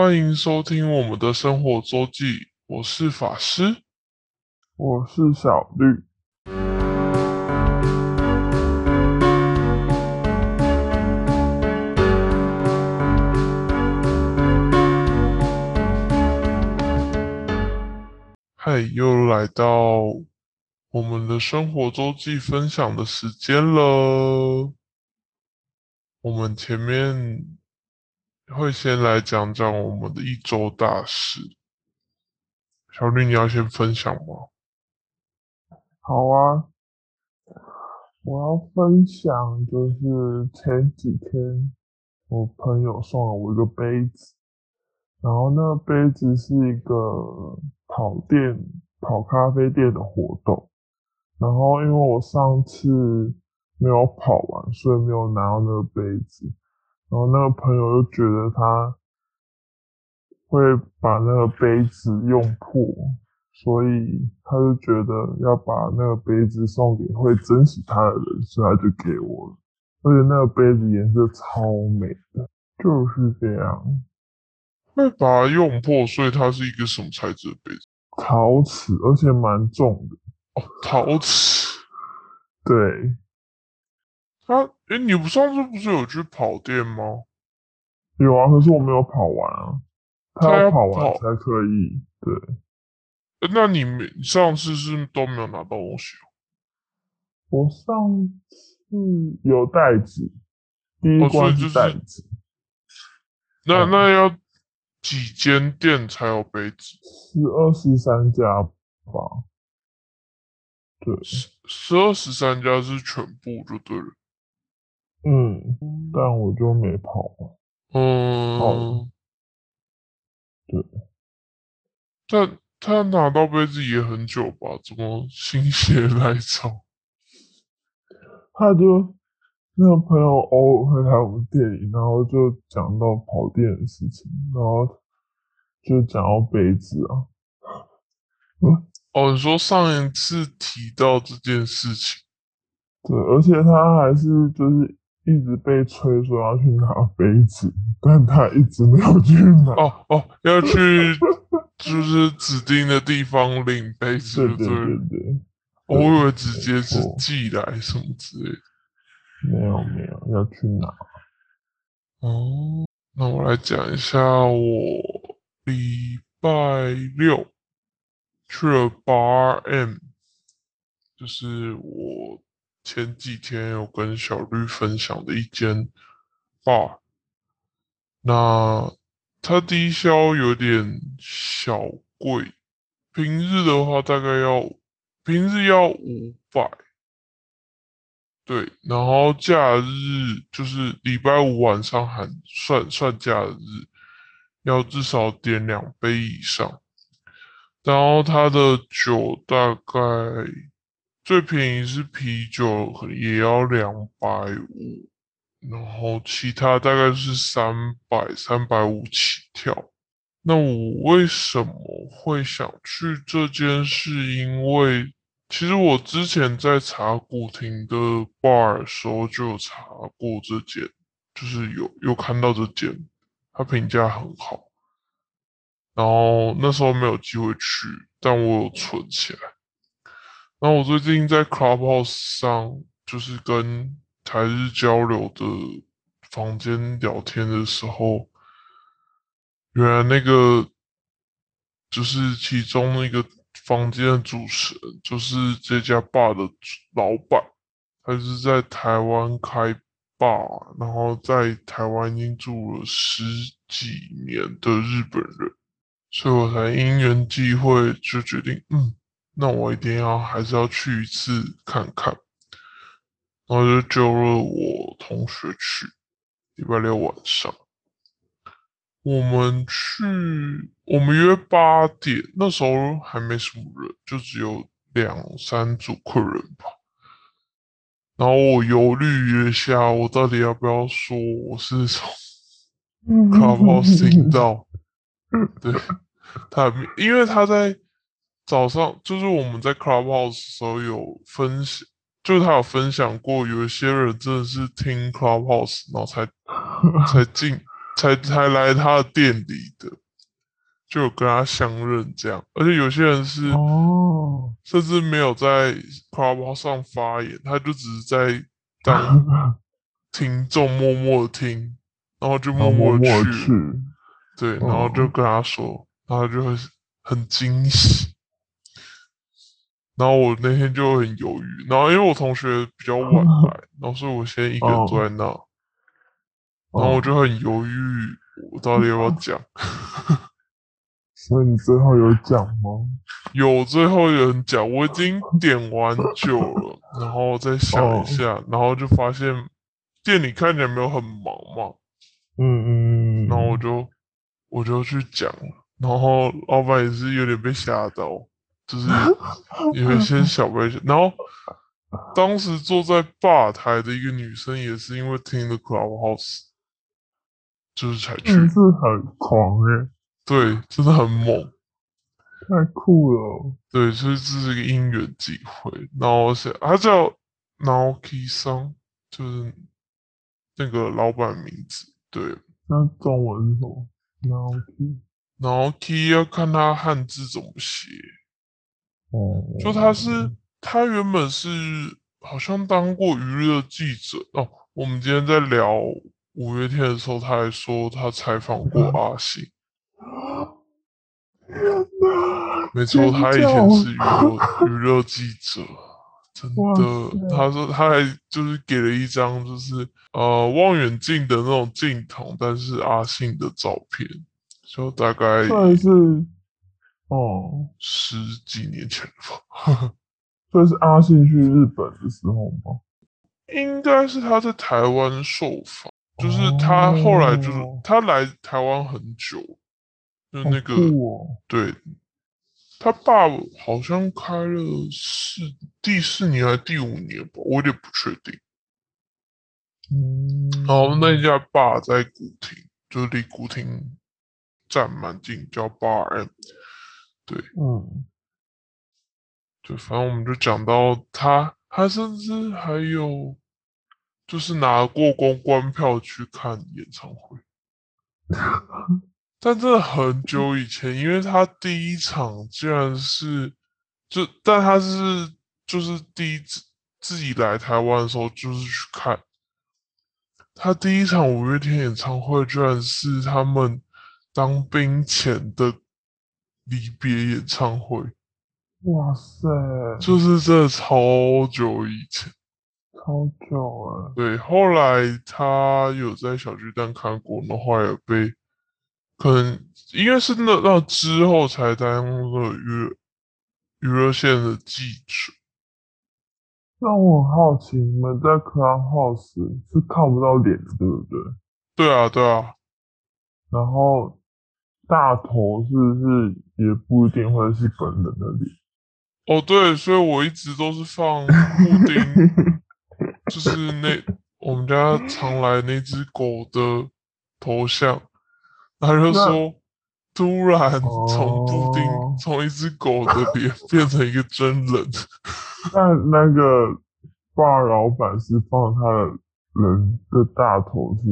欢迎收听我们的生活周记，我是法师，我是小绿。嗨，又来到我们的生活周记分享的时间了。我们前面会先来讲讲我们的一周大事。小绿，你要先分享吗？好啊，我要分享就是前几天我朋友送了我一个杯子，然后那个杯子是一个跑店跑咖啡店的活动，然后因为我上次没有跑完，所以没有拿到那个杯子，然后那个朋友又觉得他会把那个杯子用破。所以他就觉得要把那个杯子送给会珍惜他的人，所以他就给我了。而且那个杯子颜色超美的，就是这样。会把它用破，所以它是一个什么材质的杯子？陶瓷，而且蛮重的。哦，陶瓷。对。他，哎，你不上次不是有去跑店吗？有啊，可是我没有跑完啊。他要跑完才可以。对。那你上次是都没有拿到东西？我上次有袋子，第一关是袋子。那那要几间店才有杯子？十二十三家吧。对，十十二十三家是全部就对了。嗯，但我就没跑。嗯，对，但。他拿到杯子也很久吧？怎么心血来潮？他就那个朋友偶尔会来我们店里，然后就讲到跑店的事情，然后就讲到杯子啊。哦，你说上一次提到这件事情，对，而且他还是就是一直被催说要去拿杯子，但他一直没有去拿。哦哦，要去。就是指定的地方领杯子，对对对对。我以为直接是寄来什么之类的。没有没有，要去拿。哦，那我来讲一下，我礼拜六去了 Bar M，就是我前几天有跟小绿分享的一间 bar。那。它低消有点小贵，平日的话大概要平日要五百，对，然后假日就是礼拜五晚上还算算假日，要至少点两杯以上，然后它的酒大概最便宜是啤酒也要两百五。然后其他大概是三百、三百五起跳。那我为什么会想去这间？是因为其实我之前在查古亭的 bar 时候就有查过这间，就是有有看到这间，它评价很好。然后那时候没有机会去，但我有存起来。那我最近在 Clubhouse 上就是跟。台日交流的房间聊天的时候，原来那个就是其中那个房间的主持人，就是这家坝的老板，他是在台湾开坝，然后在台湾已经住了十几年的日本人，所以我才因缘际会就决定，嗯，那我一定要还是要去一次看看。然后就叫了我同学去，礼拜六晚上，我们去，我们约八点，那时候还没什么人，就只有两三组客人吧。然后我犹豫一下，我到底要不要说我是从 Clubhouse 听到？对，他因为他在早上，就是我们在 Clubhouse 时候有分享。就是他有分享过，有一些人真的是听 Clubhouse，然后才 才进才才来他的店里的，就有跟他相认这样。而且有些人是哦，甚至没有在 Clubhouse 上发言，他就只是在当 听众默默地听，然后就默默默默去对，然后就哦跟他说，然后就会很惊喜。然后我那天就很犹豫，然后因为我同学比较晚 来，然后所以我先一个人坐在那，然后我就很犹豫，我到底要不要讲？所以你最后有讲吗？有最后有人讲，我已经点完酒了，然后再想一下，然后就发现店里看起来没有很忙嘛，嗯嗯，然后我就我就去讲了，然后老板也是有点被吓到，就是有一些小危险，然后当时坐在吧台的一个女生也是因为听了 Clubhouse，就是才去是很狂诶，对，真的很猛。太酷了哦。对，所以这是一个因缘际会。然后是他叫 Naoki 桑，就是那个老板名字。对那中文是什么？Naoki。，Naoki 要看他汉字怎么写。哦，就他是他原本是好像当过娱乐记者哦。我们今天在聊五月天的时候，他还说他采访过阿信。没错，他以前是娱乐娱乐记者，真的。他说他还就是给了一张就是呃望远镜的那种镜头，但是阿信的照片，就大概算是哦，十几年前了吧。所以是阿信去日本的时候吗？应该是他在台湾受访，就是他后来就是、哦他来台湾很久，就那个、哦，对，他爸好像开了四第四年还是第五年吧，我有点不确定。嗯，然后那家爸在古亭，就离古亭站蛮近，叫 Bar M。对，嗯，对，反正我们就讲到他，他甚至还有就是拿过公关票去看演唱会，但真的很久以前，因为他第一场竟然是就，但他是就是第一次自己来台湾的时候就是去看，他第一场五月天演唱会居然是他们当兵前的离别演唱会。哇塞，就是这超久以前，超久了，对，后来他有在小巨蛋看过，然后后来有被，可能应该是那那之后才当了娱娱乐线的记者，那我很好奇，你们在 Clubhouse 是看不到脸的，对不对？对啊，对啊，然后大头是不是也不一定会是本人的脸？哦对，所以我一直都是放布丁，就是那我们家常来那只狗的头像，他就说。突然从布丁、哦从一只狗的脸 变成一个真人，那那个霸老板是放他的人的大头是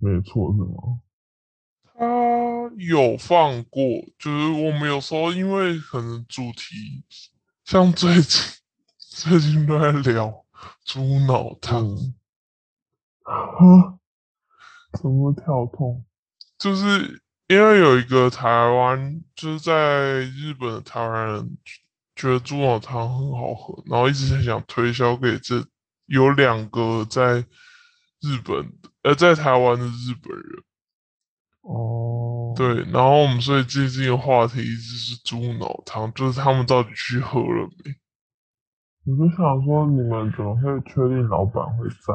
没没错是吗？他有放过，就是我们有时候因为可能主题，像最近最近都在聊猪脑汤，嗯，啊，怎么跳痛？就是因为有一个台湾，就是在日本的台湾人觉得猪脑汤很好喝，然后一直很想推销给这有两个在日本呃在台湾的日本人。哦，，对，然后我们所以最近的话题一直是猪脑汤，就是他们到底去喝了没？我就想说，你们怎么会确定老板会在？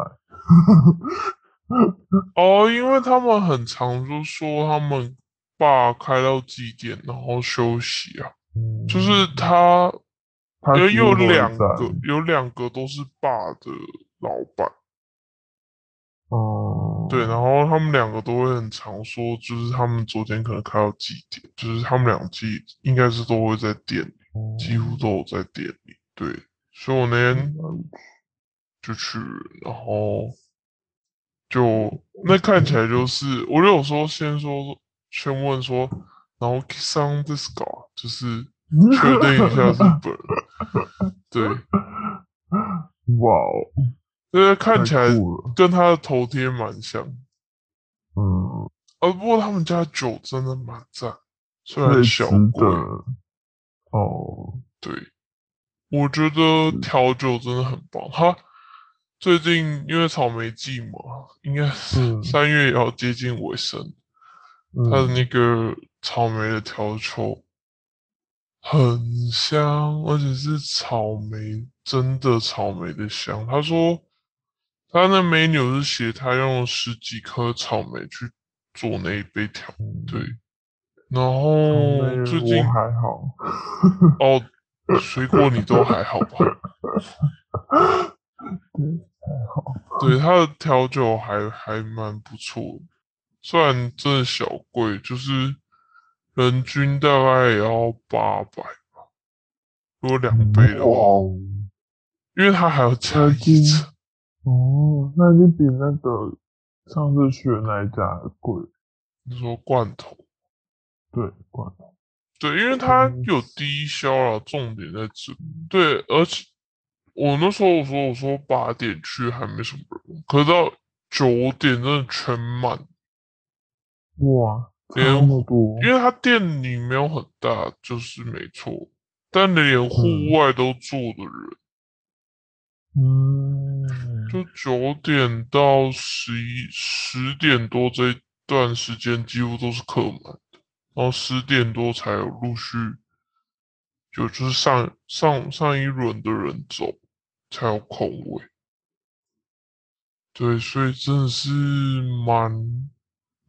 哦，因为他们很常就说他们爸开到几点，然后休息啊，嗯，就是他，他因为有两个，有两个都是爸的老板，哦，对，然后他们两个都会很常说，就是他们昨天可能开到几点，就是他们两季应该是都会在店里，哦几乎都有在店里，对，所以我那天嗯就去了，然后就那看起来就是，我就有说先说先问说，然后 kiss 的 scar 就是确定一下是本人，对，哇哦，这个看起来跟他的头贴蛮像，嗯，呃，不过他们家酒真的蛮赞，虽然小贵，哦，对，我觉得调酒真的很棒，他。最近因为草莓季嘛，应该是 三月也要接近尾声。它的那个草莓的调酒很香，而且是草莓真的草莓的香。他说他那 menu 是写他用十几颗草莓去做那一杯调，对。然后最近还好哦，水果你都还好吧？对。还好，对他的调酒还还蛮不错，虽然真的小贵，就是人均大概也要八百吧，如果两杯的话，因为他还要加一层。哦，那你比那个上次去的那一家还贵。你说罐头？对，罐头。对，因为它有低消啊，重点在这。对，而且。我那时候我说我说八点去还没什么人，可是到九点真的全满，哇，那么多！因为它店里没有很大，就是没错，但连户外都坐的人，嗯，就九点到十一十点多这段时间几乎都是客满的，然后十点多才有陆续，就就是上上上一轮的人走。才有空位，对，所以真的是蛮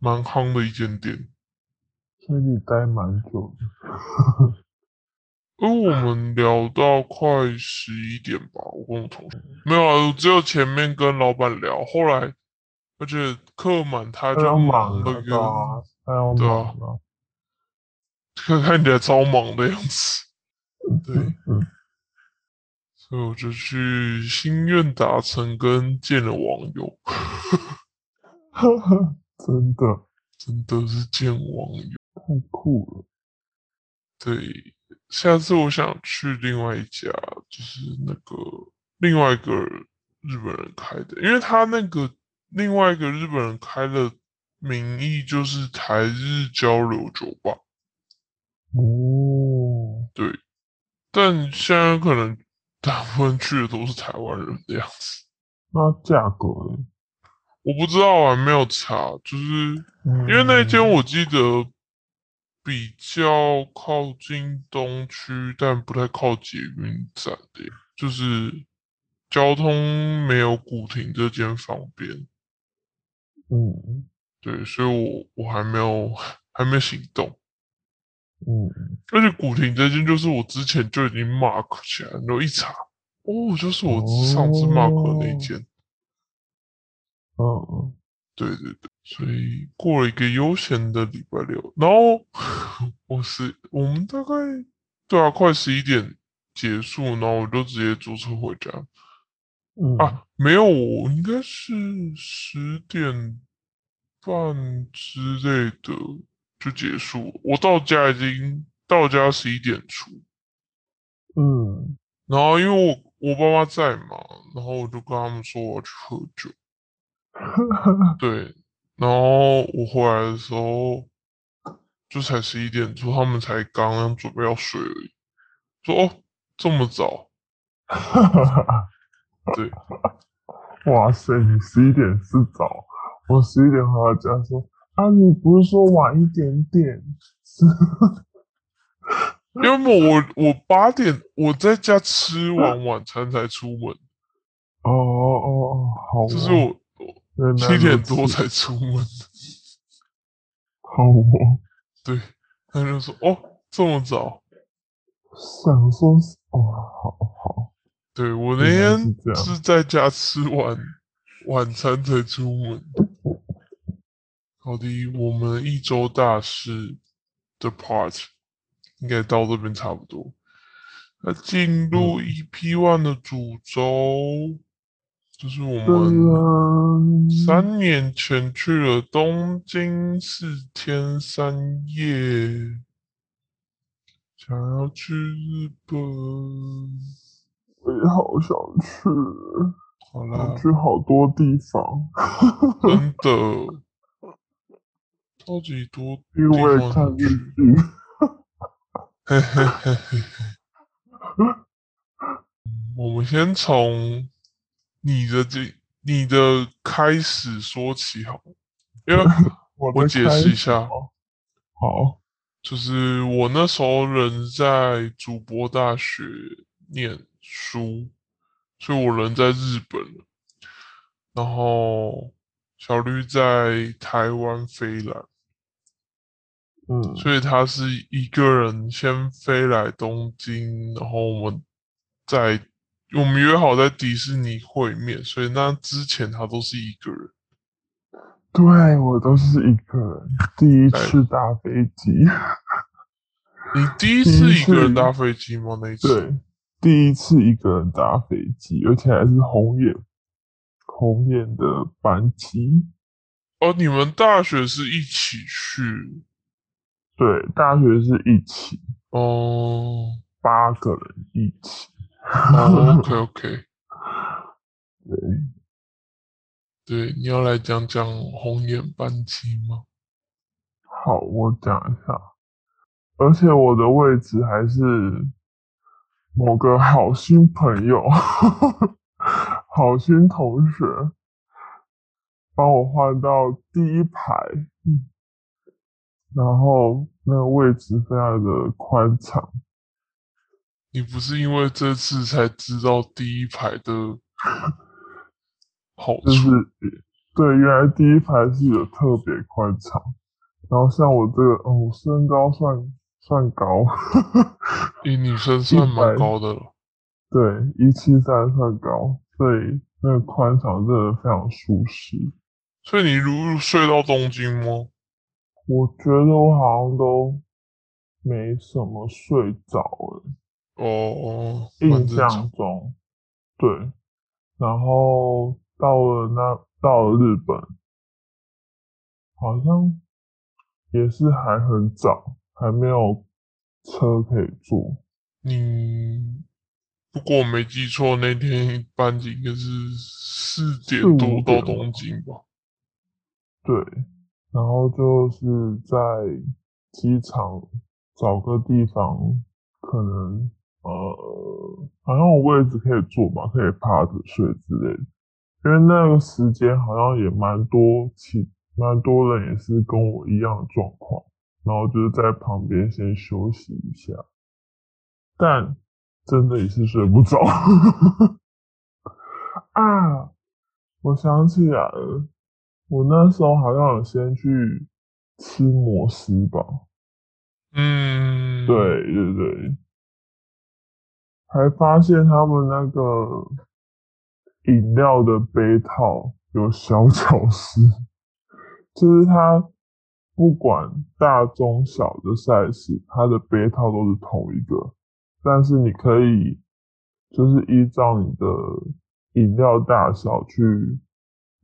蛮夯的一间店。所以你待蛮久的，因为我们聊到快十一点吧，我跟我同事没有啊，我只有前面跟老板聊，后来而且客满他就忙了，他要忙了，看看起来超忙的样子，对。所以我就去心愿达成，跟见了网友，真的真的是见网友，太酷了。对，下次我想去另外一家，就是那个另外一个日本人开的，因为他那个另外一个日本人开的名义就是台日交流酒吧。哦，对，但现在可能。大部分去的都是台湾人的样子。那价格？我不知道啊，没有查。就是因为那间我记得比较靠近东区，但不太靠捷运站的，就是交通没有古亭这间方便。嗯，对，所以我我还没有还没行动。嗯，而且古亭这间就是我之前就已经 mark 起来，然后一查，哦，就是我上次 mark 那间。嗯，对对对，所以过了一个悠闲的礼拜六，然后我是我们大概对啊，快十一点结束，然后我就直接坐车回家。嗯啊，没有，我应该是十点半之类的。就结束，我到家已经到家十一点出，嗯，然后因为我我爸妈在嘛，然后我就跟他们说我要去喝酒，对，然后我回来的时候就才十一点出，他们才刚刚准备要睡而已，说哦这么早，对，哇塞，你十一点是早，我十一点回到家说。啊，你不是说晚一点点？因为我我八点我在家吃完晚餐才出门。哦哦哦，好。这是我七点多才出门。好哦。对，他就说：“哦，这么早。”想说哦，好好。对我那天是在家吃完晚餐才出门。好的，我们一周大事的 part 应该到这边差不多。那进入 EP One 的主轴，就是我们嗯，三年前去了东京四天三夜，想要去日本。我也好想去，好啦想，去好多地方，真的，超级多因为我也地方看日。剧。嘿嘿嘿嘿嘿。我们先从你的这你的开始说起好，因为 我我解释一下，哦。好，就是我那时候人在主播大学念书，所以我人在日本。然后小绿在台湾飞来，嗯，所以他是一个人先飞来东京，然后我们在我们约好在迪士尼会面，所以那之前他都是一个人。对我都是一个人，第一次搭飞机，你第一次一个人搭飞机吗？那一次？对，第一次一个人搭飞机，而且还是红眼红眼的班机。哦，你们大学是一起去对，大学是一起，哦？八个人一起。哦，OK OK，对，对，你要来讲讲红眼班机吗？好，我讲一下，而且我的位置还是某个好心朋友、好心同学帮我换到第一排，嗯。然后那个位置非常的宽敞，你不是因为这次才知道第一排的好就是处？对，原来第一排是有特别宽敞，然后像我这个，哦，我身高算算高，你女生算蛮高的了。对，一七三算高，所以那个宽敞真的非常舒适。所以你如睡到东京吗？我觉得我好像都没什么睡着诶，哦，蛮印象。中，对。然后到了那到了日本，好像也是还很早，还没有车可以坐。你不过我没记错，那天班机应该是四点多到东京吧？对，然后就是在机场找个地方，可能呃，好像我位置可以坐吧，可以趴着睡之类的。因为那个时间好像也蛮多其蛮多人也是跟我一样的状况，然后就是在旁边先休息一下，但真的也是睡不着 啊！我想起来了。我那时候好像有先去吃摩斯吧，嗯，对对对，还发现他们那个饮料的杯套有小巧思，就是它不管大中小的 size，它的杯套都是同一个，但是你可以就是依照你的饮料大小去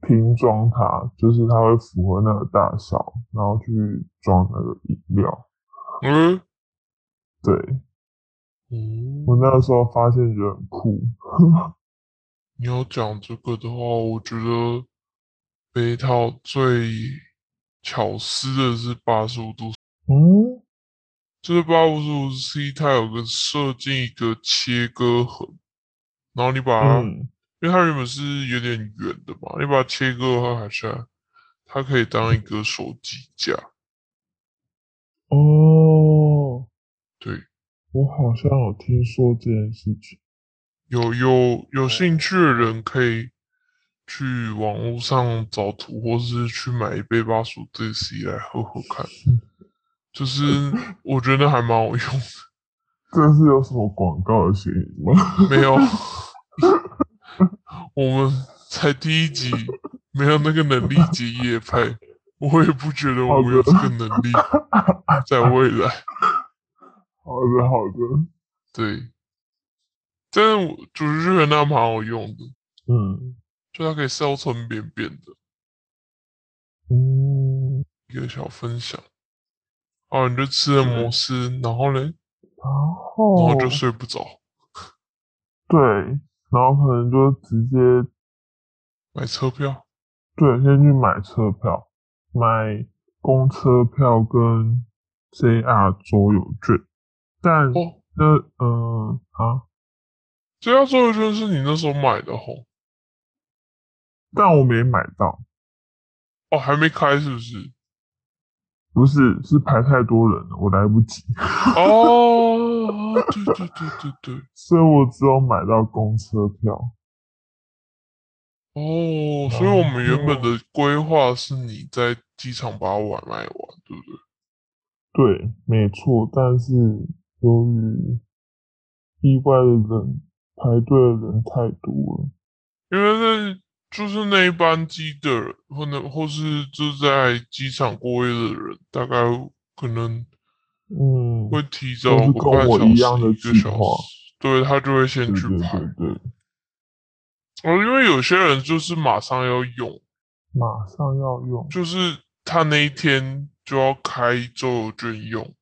拼装它，就是它会符合那个大小，然后去装那个饮料。嗯，对嗯，我那个时候发现觉得很酷。你要讲这个的话，我觉得杯套最巧思的是八十五度，嗯，就是八十五度 C，它有个设计一个切割痕，然后你把它，嗯，因为它原本是有点圆的嘛，你把它切割的话，还是它可以当一个手机架。哦，对，我好像有听说这件事情。有有有兴趣的人可以去网络上找图，或是去买一杯八十五 DC 来喝喝看。就是我觉得还蛮好用的。这是有什么广告的嫌疑吗？没有，我们才第一集，没有那个能力接夜拍，我也不觉得我们有这个能力，在未来，好的，好的。对，但是我就是觉得那蛮好用的，嗯，就它可以烧成扁扁的。嗯，一个小分享。哦，你就吃了摩斯，然后嘞，然后然后后就睡不着，对，然后可能就直接买车票。对，先去买车票，买公车票跟 JR 周游券。但哦，那嗯、啊，这要周游券是你那时候买的吼？但我没买到，哦，还没开是不是？不是是排太多人了，我来不及，哦，对对对对对，所以我只有买到公车票。哦，所以我们原本的规划是你在机场把我买完，对不对？对，没错，但是由于意外的人排队的人太多了，因为那就是那一班机的人，或者或是就在机场过夜的人，大概可能嗯，会提早跟我一半小时、一个样的计小划时，对他就会先对对去排。对对，哦，因为有些人就是马上要用，马上要用，就是他那一天就要开周游券用，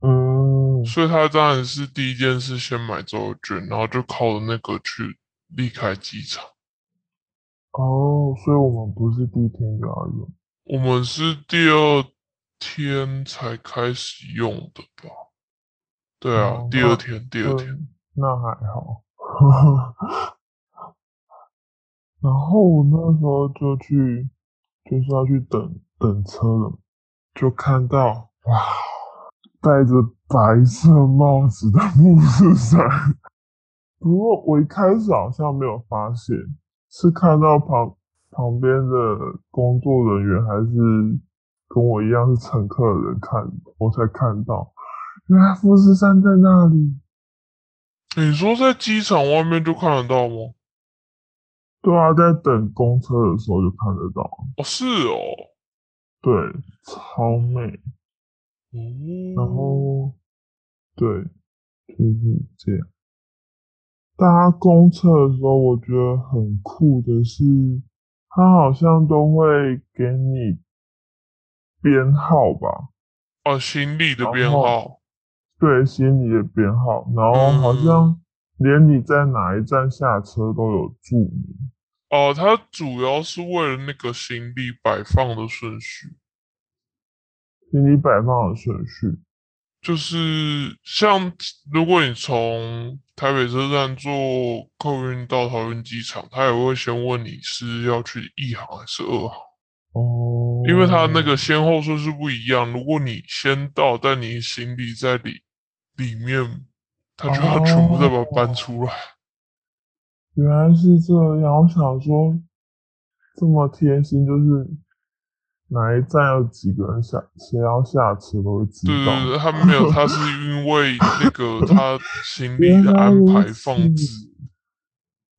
嗯，所以他当然是第一件事先买周游券，然后就靠着那个去离开机场。哦，所以我们不是第一天就要用，我们是第二天才开始用的吧？对啊，哦第二天，第二天。嗯，那还好。然后我那时候就去，就是要去等等车了，就看到哇，戴着白色帽子的富士山。不过我一开始好像没有发现，是看到旁旁边的工作人员还是跟我一样是乘客的人看，我才看到，原来富士山在那里。你说在机场外面就看得到吗？对啊，在等公车的时候就看得到。哦，是哦。对，超美。哦，然后，对，就是这样。大家公测的时候，我觉得很酷的是，它好像都会给你编号吧？哦，行李的编号。对，行李的编号，然后好嗯像连你在哪一站下车都有注明。哦，它主要是为了那个行李摆放的顺序，给你摆放的顺序。就是像如果你从台北车站坐客运到桃园机场，他也会先问你是要去一行还是二行。哦，因为他那个先后顺序不一样，如果你先到，但你行李在里里面，他就要全部再把它搬出来。原来是这样，我想说这么贴心，就是哪一站有几个人下，谁要下车都会知道。对对对，他没有，他是因为那个他行李的安排放置。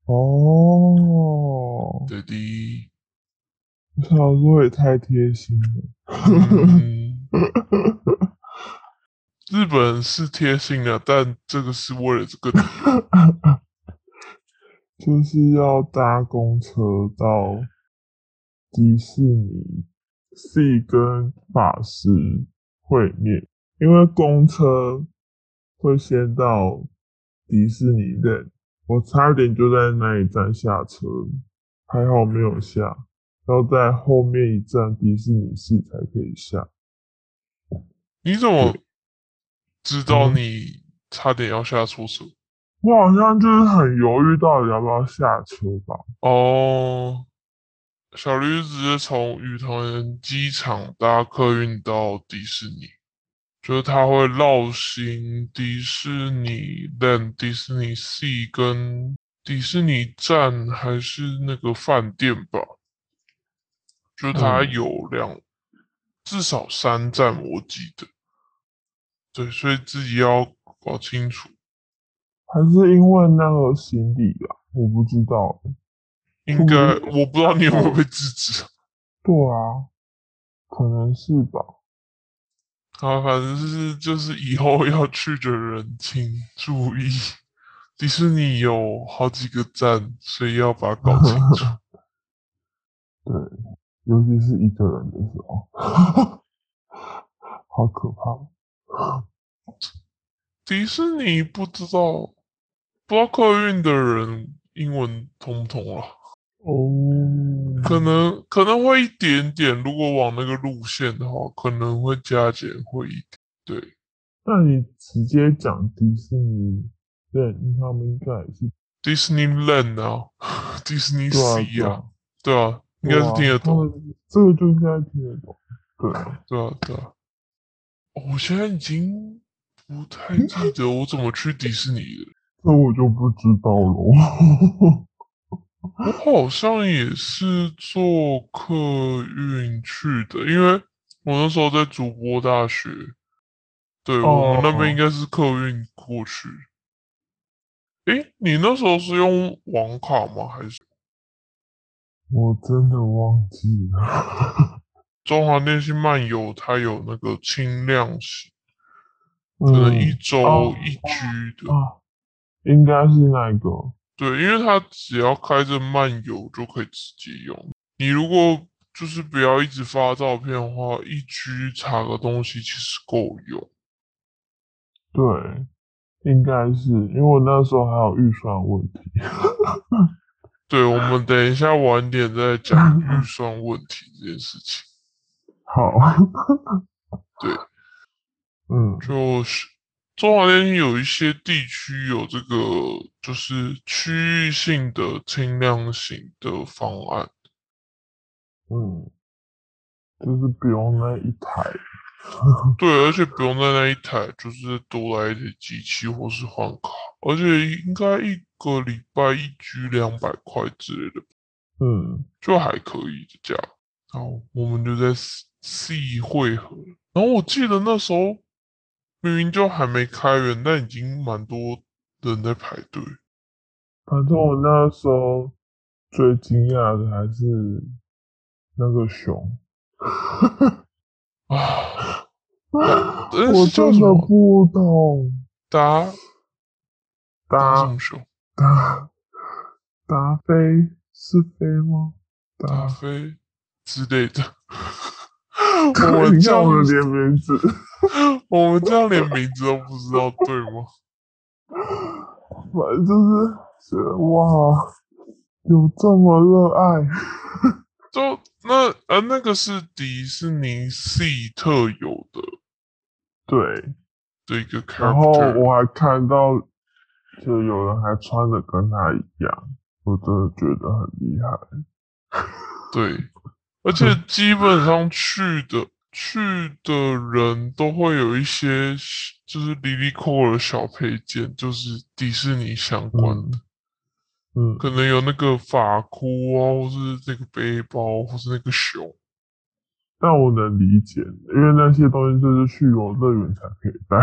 哦，对的，我想说也太贴心了。嗯，日本人是贴心的，但这个是为了这个。就是要搭公车到迪士尼 C 跟法师会面，因为公车会先到迪士尼的，我差点就在那一站下车，还好没有下，要在后面一站迪士尼 C 才可以下。你怎么知道嗯你差点要下错车？我好像就是很犹豫，到底要不要下车吧。哦，小驴直接从宇桃园机场搭客运到迪士尼，就是它会绕行迪士尼 Land、迪士尼 Sea 跟迪士尼站还是那个饭店吧，就是它嗯有两、至少三站我记得，对，所以自己要搞清楚。还是因为那个行李吧，我不知道欸。应该我不知道你有没有被制止。对啊，可能是吧。啊，反正是就是以后要去的人请注意，迪士尼有好几个站，所以要把它搞清楚。对，尤其是一个人的时候，好可怕。迪士尼不知道，不知道客运的人英文通不通啊？哦，可能可能会一点点，如果往那个路线的话，可能会加减会一点。对，那你直接讲迪士尼，对，他们应该也是 Disneyland 啊，迪士尼对啊 Sea 啊对啊，应该是听得懂。这个就应该听得懂。对啊，对啊，对啊。哦我现在已经不太记得我怎么去迪士尼了。那我就不知道了。我好像也是坐客运去的，因为我那时候在主播大学，对、我们那边应该是客运过去。诶，你那时候是用网卡吗？还是我真的忘记了。中华电信漫游？它有那个轻量型，可可能一周哦一 G 的。啊，应该是那个。对，因为它只要开着漫游就可以直接用。你如果就是不要一直发照片的话，一居查个东西其实够用。对，应该是因为我那时候还有预算问题。对，我们等一下晚点再讲预 算问题这件事情。好，对，嗯，就是中华电信有一些地区有这个就是区域性的轻量型的方案。嗯，就是不用那一台。对，而且不用在那一台，就是多来一台机器或是换卡，而且应该一个礼拜一居两百块之类的，嗯，就还可以的价。然后我们就在 C C 汇合，然后我记得那时候明明就还没开园，但已经蛮多人在排队。反正我那时候最惊讶的还是那个熊，啊，我真的？不懂。达达什达么熊？达达飞是飞吗？达飞，之类的。我们你这样看我的连名字，我们这样连名字都不知道，对吗？反正就是哇，有这么热爱。就那呃，那个是迪士尼系特有的对，的一个然后。我还看到，就有人还穿的跟他一样，我真的觉得很厉害。对，而且基本上去的去的人都会有一些就是离离扣扣的小配件，就是迪士尼相关的，嗯，可能有那个发箍啊，或是那个背包，或是那个熊。但我能理解，因为那些东西就是去游乐园才可以带。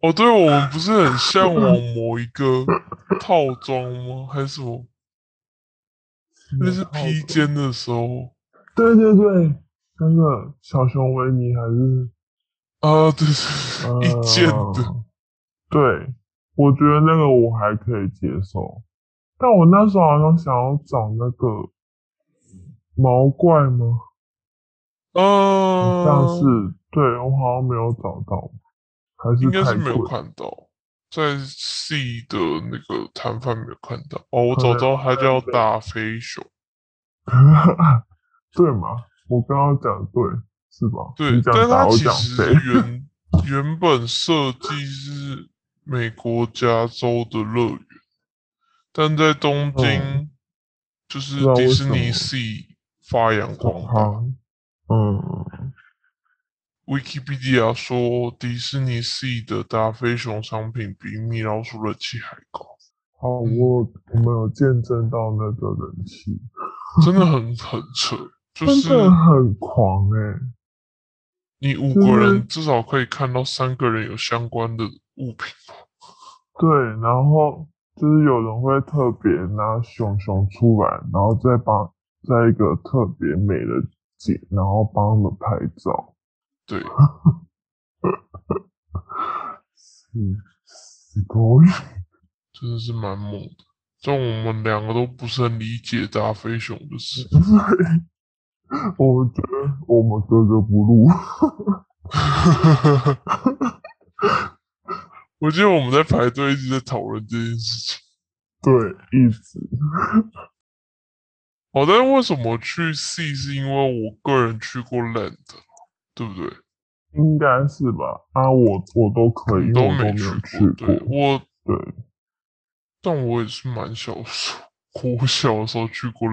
哦，对，我们不是很 向往某一个套装吗？还是什么？那是披肩的时候对对对，那个小熊维尼还是啊，对一件的。呃对，我觉得那个我还可以接受，但我那时候好像想要找那个毛怪吗？好像嗯，是，对我好像没有找到，还是太应该是没有看到，在 C 的那个摊贩没有看到。哦，我可能找到它叫大飞熊。对嘛？我刚刚讲对是吧？对，但打我它其实，原原本设计是美国加州的乐园，但在东京嗯就是迪士尼 C 发扬光大。嗯，Wikipedia 说，迪士尼 C 的大飞熊商品比米老鼠人气还高，好，我我们有见证到那个人气，真的很很扯。就是真的很狂哎、你五就是个人至少可以看到三个人有相关的物品吧。对，然后就是有人会特别拿熊熊出来，然后再帮在一个特别美的景，然后帮他们拍照。对，嗯，すごい。 真的是蛮猛的。这种我们两个都不是很理解大飞熊的事。我觉得我们格格不入。我记得我们在排队一直在讨论这件事情。对，一直。哦，但是为什么去 C？是因为我个人去过 Land， 对不对？应该是吧。啊，我我都可以，都没去过。对，我对，但我也是蛮小时候，我小的时候去过。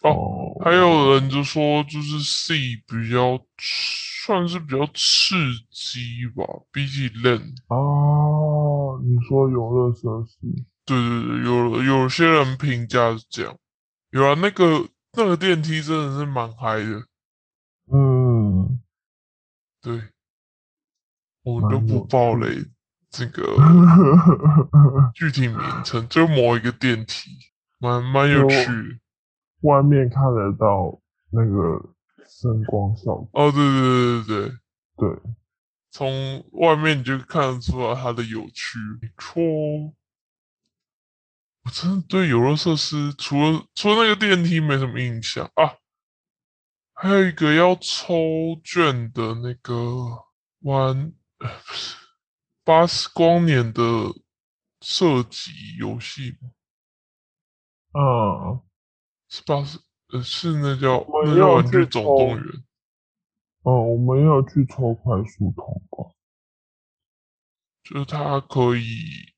哦，还有人就说，就是 C 比较算是比较刺激吧，比起 Land。哦，你说游乐设施？对对对，有有些人评价是这样。有啊，那个那个电梯真的是蛮嗨的。嗯，对，我们都不爆雷 这个 具体名称，就某一个电梯，蛮蛮有趣。外面看得到那个声光效果。哦，对对对对对对，从外面你就看得出来它的有趣。没错，我真的对游乐设施除了除了那个电梯没什么印象啊。还有一个要抽卷的那个玩，不是巴斯光年的射击游戏吗？嗯，是巴斯，呃，是那叫那叫玩具总动员。哦，我们要去抽快速通关，就是它可以，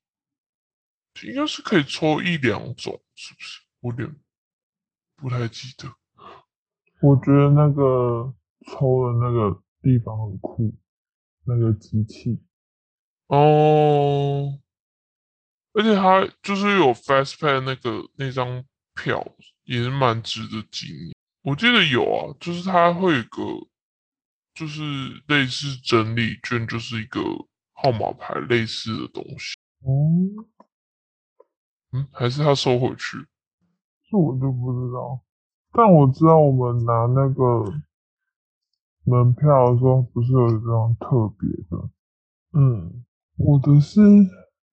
应该是可以抽一两种，是不是？我有点不太记得。我觉得那个抽的那个地方很酷，那个机器哦，而且它就是有 Fast Pay 那个那张票，也是蛮值得纪念。我记得有啊，就是它会有个，就是类似整理券，就是一个号码牌类似的东西。嗯，嗯，还是他收回去？这我就不知道。但我知道我们拿那个门票的时候，不是有一张特别的？嗯，我的是，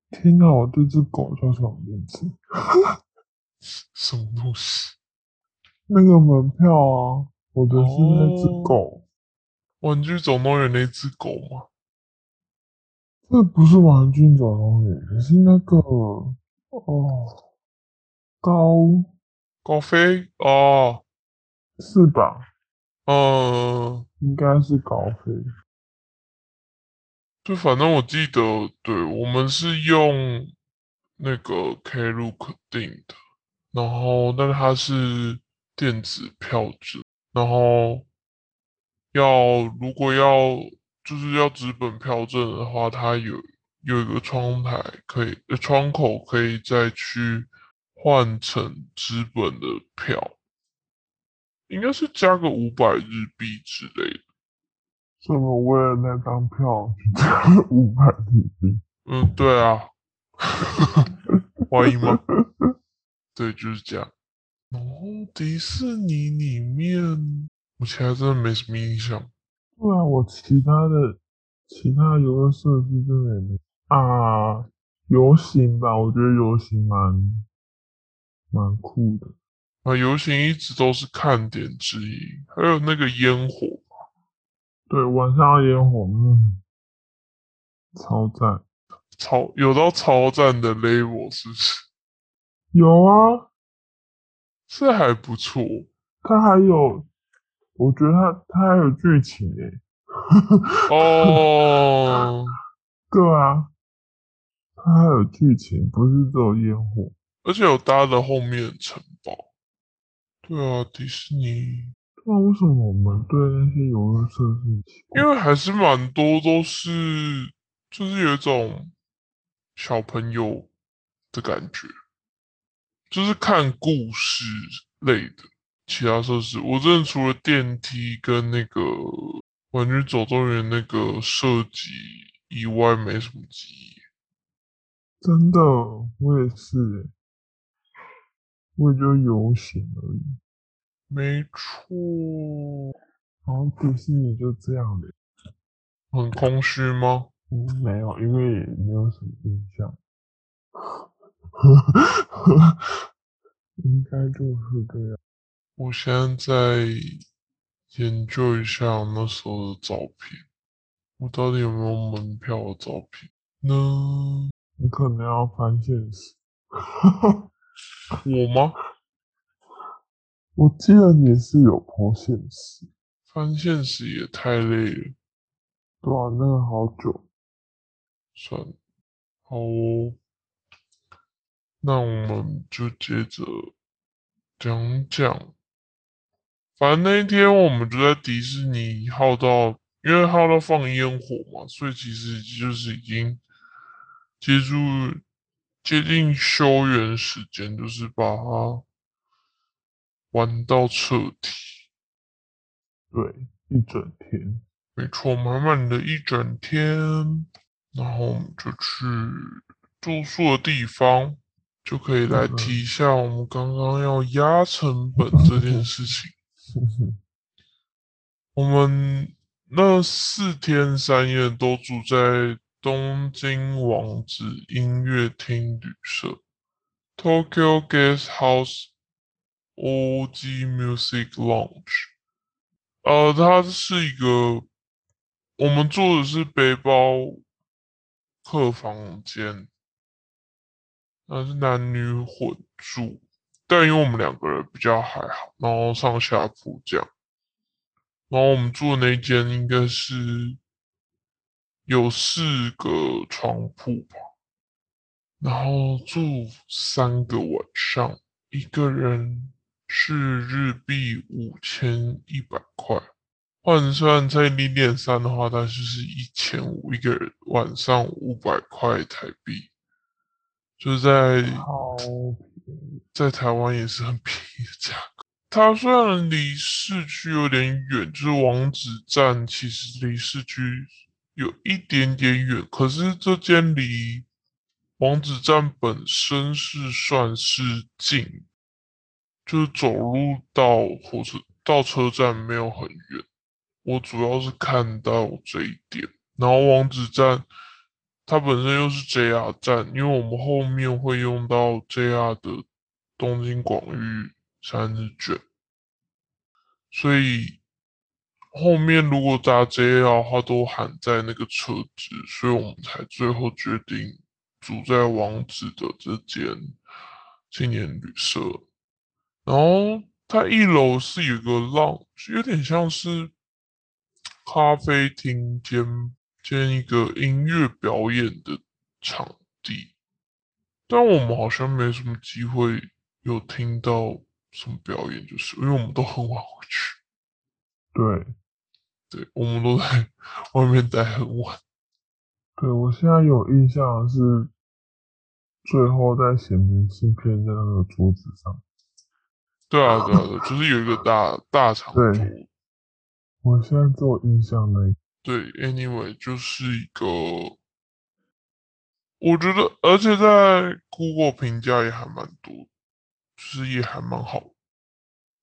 天哪，我这只狗叫什么名字？什么东西？那个门票啊，我的是那只狗，玩具总动员那只狗吗？这不是玩具总动员，是那个哦，高。高飞哦，是吧？嗯，应该是高飞。就反正我记得，对我们是用那个 Klook 订的，然后但它是电子票证，然后要如果要就是要纸本票证的话，它有有一个窗台可以，窗口可以再去。换成资本的票，应该是加个五百日币之类的。什么为了那张票加 五百日币？嗯，对啊，怀疑吗？对，就是这样。然后迪士尼里面，我其他真的没什么印象。对啊，我其他的其他游乐设施真的也没啊。游行吧，我觉得游行蛮。蛮酷的啊！游行一直都是看点之一，还有那个烟火，对，晚上烟火，嗯，超赞，超有到超赞的 level 是不是？有啊，这还不错。它还有，我觉得它它还有剧情诶。哦，对啊，它还有剧情，不是只有烟火。而且有搭的后面城堡，对啊，迪士尼。那为什么我们对那些游乐设施？因为还是蛮多都是，就是有一种小朋友的感觉，就是看故事类的其他设施。我真的除了电梯跟那个玩具总动员那个设计以外，没什么记忆。真的，我也是。我就游行而已，没错。然后迪士尼就这样的，很空虚吗？嗯，没有，因为没有什么印象。应该就是这样。我现在在研究一下那时候的照片，我到底有没有门票的照片呢？你可能要翻现实。我吗？我记得你是有抛现实，翻现实也太累了。对啊，那个好久。算了，好哦，那我们就接着讲讲。反正那一天我们就在迪士尼耗到，因为耗到放烟火嘛，所以其实就是已经接住接近休园时间，就是把它玩到彻底。对，一整天，没错，满满的一整天。然后我们就去住宿的地方，就可以来提一下我们刚刚要压成本这件事情。我们那四天三夜都住在东京王子音乐厅旅社 （Tokyo Guest House OG Music Lounge）。呃，它是一个，我们住的是背包。客房间，那是男女混住，但因为我们两个人比较还好，然后上下铺这样，然后我们住的那间应该是有四个床铺吧，然后住三个晚上，一个人是日币五千一百块。换算在零点三的话，它就是一千五一个人，晚上五百块台币，就在在台湾也是很便宜的价格。它虽然离市区有点远，就是王子站其实离市区有一点点远，可是这间离王子站本身是算是近，就是走路到火车到车站没有很远。我主要是看到这一点，然后王子站它本身又是 JR 站，因为我们后面会用到 JR 的东京广域三日卷，所以后面如果搭 JR 它都含在那个车子，所以我们才最后决定住在王子的这间青年旅社，然后它一楼是有个浪有点像是。咖啡厅兼兼一个音乐表演的场地，但我们好像没什么机会有听到什么表演，就是因为我们都很晚回去。对，对，我们都在外面待很晚。对我现在有印象是最后在写明信片在那个桌子上。对啊，对啊，对，就是有一个大大长桌。我现在做印象呢，对，anyway 就是一个，我觉得，而且在 Google 评价也还蛮多，就是也还蛮好。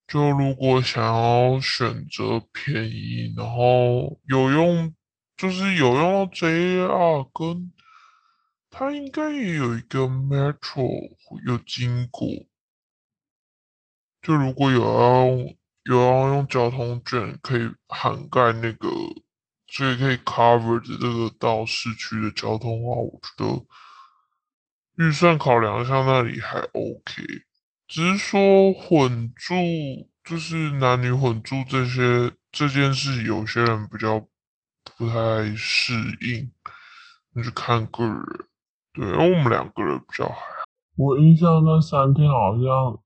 就如果想要选择便宜，然后有用，就是有用到 JR，跟它应该也有一个 Metro 有经过，就如果有要用。有要用交通券可以涵盖那个，所以可以 cover 的这个到市区的交通话，我觉得预算考量一下那里还 OK。只是说混住就是男女混住这些这件事，有些人比较不太适应，那就看个人。对，因为我们两个人比较还好。我印象那三天好像。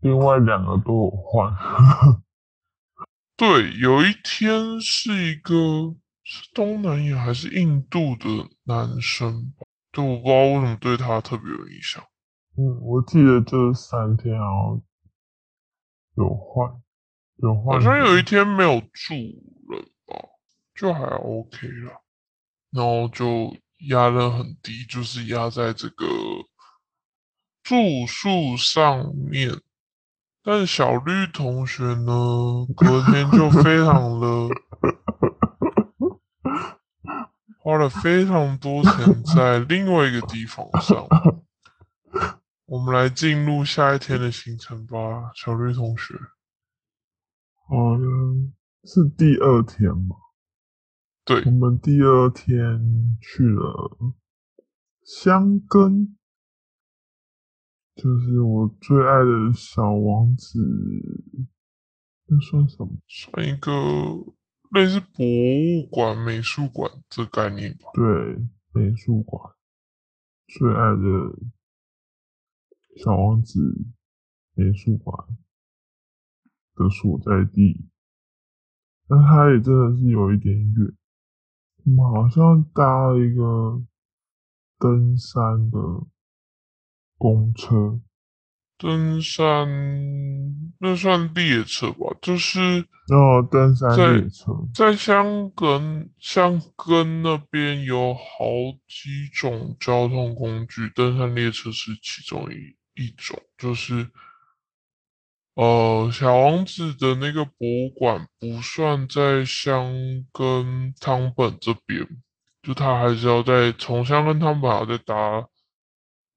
另外两个都有换，对，有一天是一个是东南亚还是印度的男生吧，对，我不知道为什么对他特别有印象。嗯，我记得这三天然后有换，有换，好像有一天没有住了吧，就还 OK 了，然后就压得很低，就是压在这个住宿上面。但小绿同学呢，隔天就非常的，花了非常多钱在另外一个地方上。我们来进入下一天的行程吧，小绿同学。好了，是第二天吗？对我，们第二天去了香根，就是我最爱的小王子，那算什么？算一个类似博物馆、美术馆这概念吧。对，美术馆最爱的小王子美术馆的所在地，但它也真的是有一点远。我们好像搭了一个登山的公车，登山那算列车吧，就是哦，登山列车，在香根香根那边有好几种交通工具，登山列车是其中一一种，就是呃小王子的那个博物馆不算在香根汤本这边，就他还是要在从香根汤本还要再搭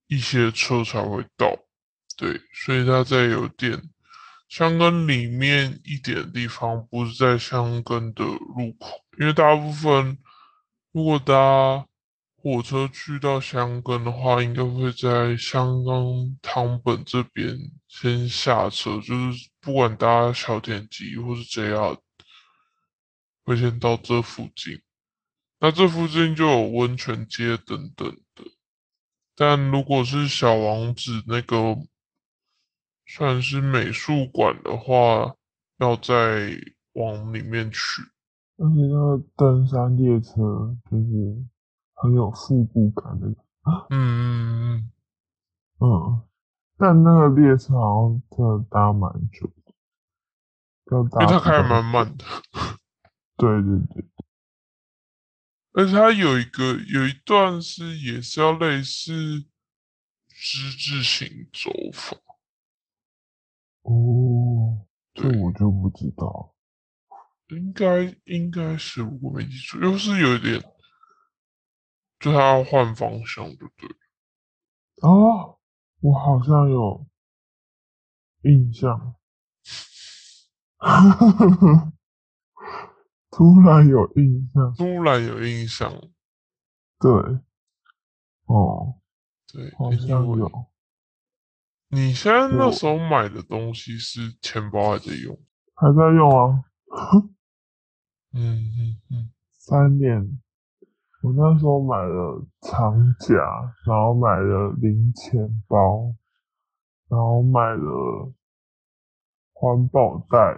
一些车才会到。对，所以它在有点香根里面一点地方，不是在香根的入口，因为大部分如果搭火车去到香根的话，应该会在香根汤本这边先下车，就是不管搭小田急或是 JR，会先到这附近。那这附近就有温泉街等等的。但如果是小王子那个算是美术馆的话，要再往里面去。而且那个登山列车就是很有复古感的，嗯嗯嗯，嗯，但那个列车好像真的搭蛮久的，要搭因为它开的蛮慢的，对 对对，而且它有一个有一段是也是要类似之字形走法。哦，这对我就不知道。应该应该是，如果没记错，又是有一点，就他要换方向，就对？了。哦，我好像有印象，突然有印象，突然有印象，对，哦，对，好像有，你现在那时候买的东西是钱包还在用？还在用啊，嗯嗯嗯，三年。我那时候买了长夹，然后买了零钱包，然后买了环保袋，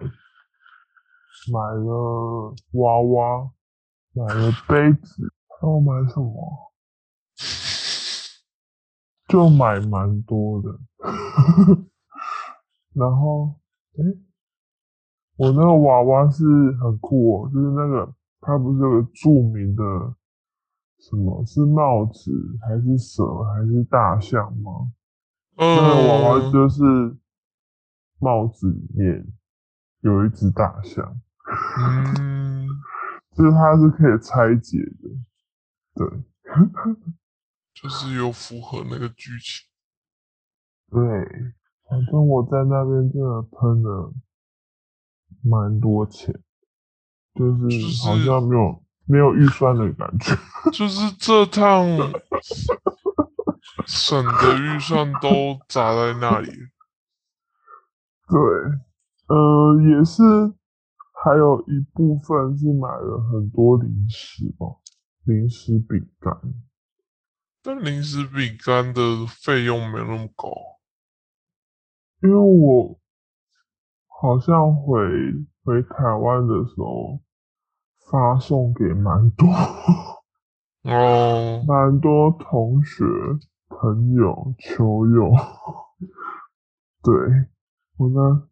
买了娃娃，买了杯子，还有买什么？就买蛮多的。然后，诶，我那个娃娃是很酷哦，就是那个它不是有个著名的什么是帽子还是蛇还是大象吗？那个娃娃嗯，就是帽子里面有一只大象，嗯，就是它是可以拆解的。对 就是有符合那个剧情。对，反正我在那边真的喷了蛮多钱，就是就是好像没有没有预算的感觉。就是这趟省的预算都砸在那里。对，呃，也是，还有一部分是买了很多零食吧，零食饼干。但零食饼干的费用没有那么高。因为我好像回回台湾的时候发送给蛮多 哦，蛮多同学、朋友、球友。对，我呢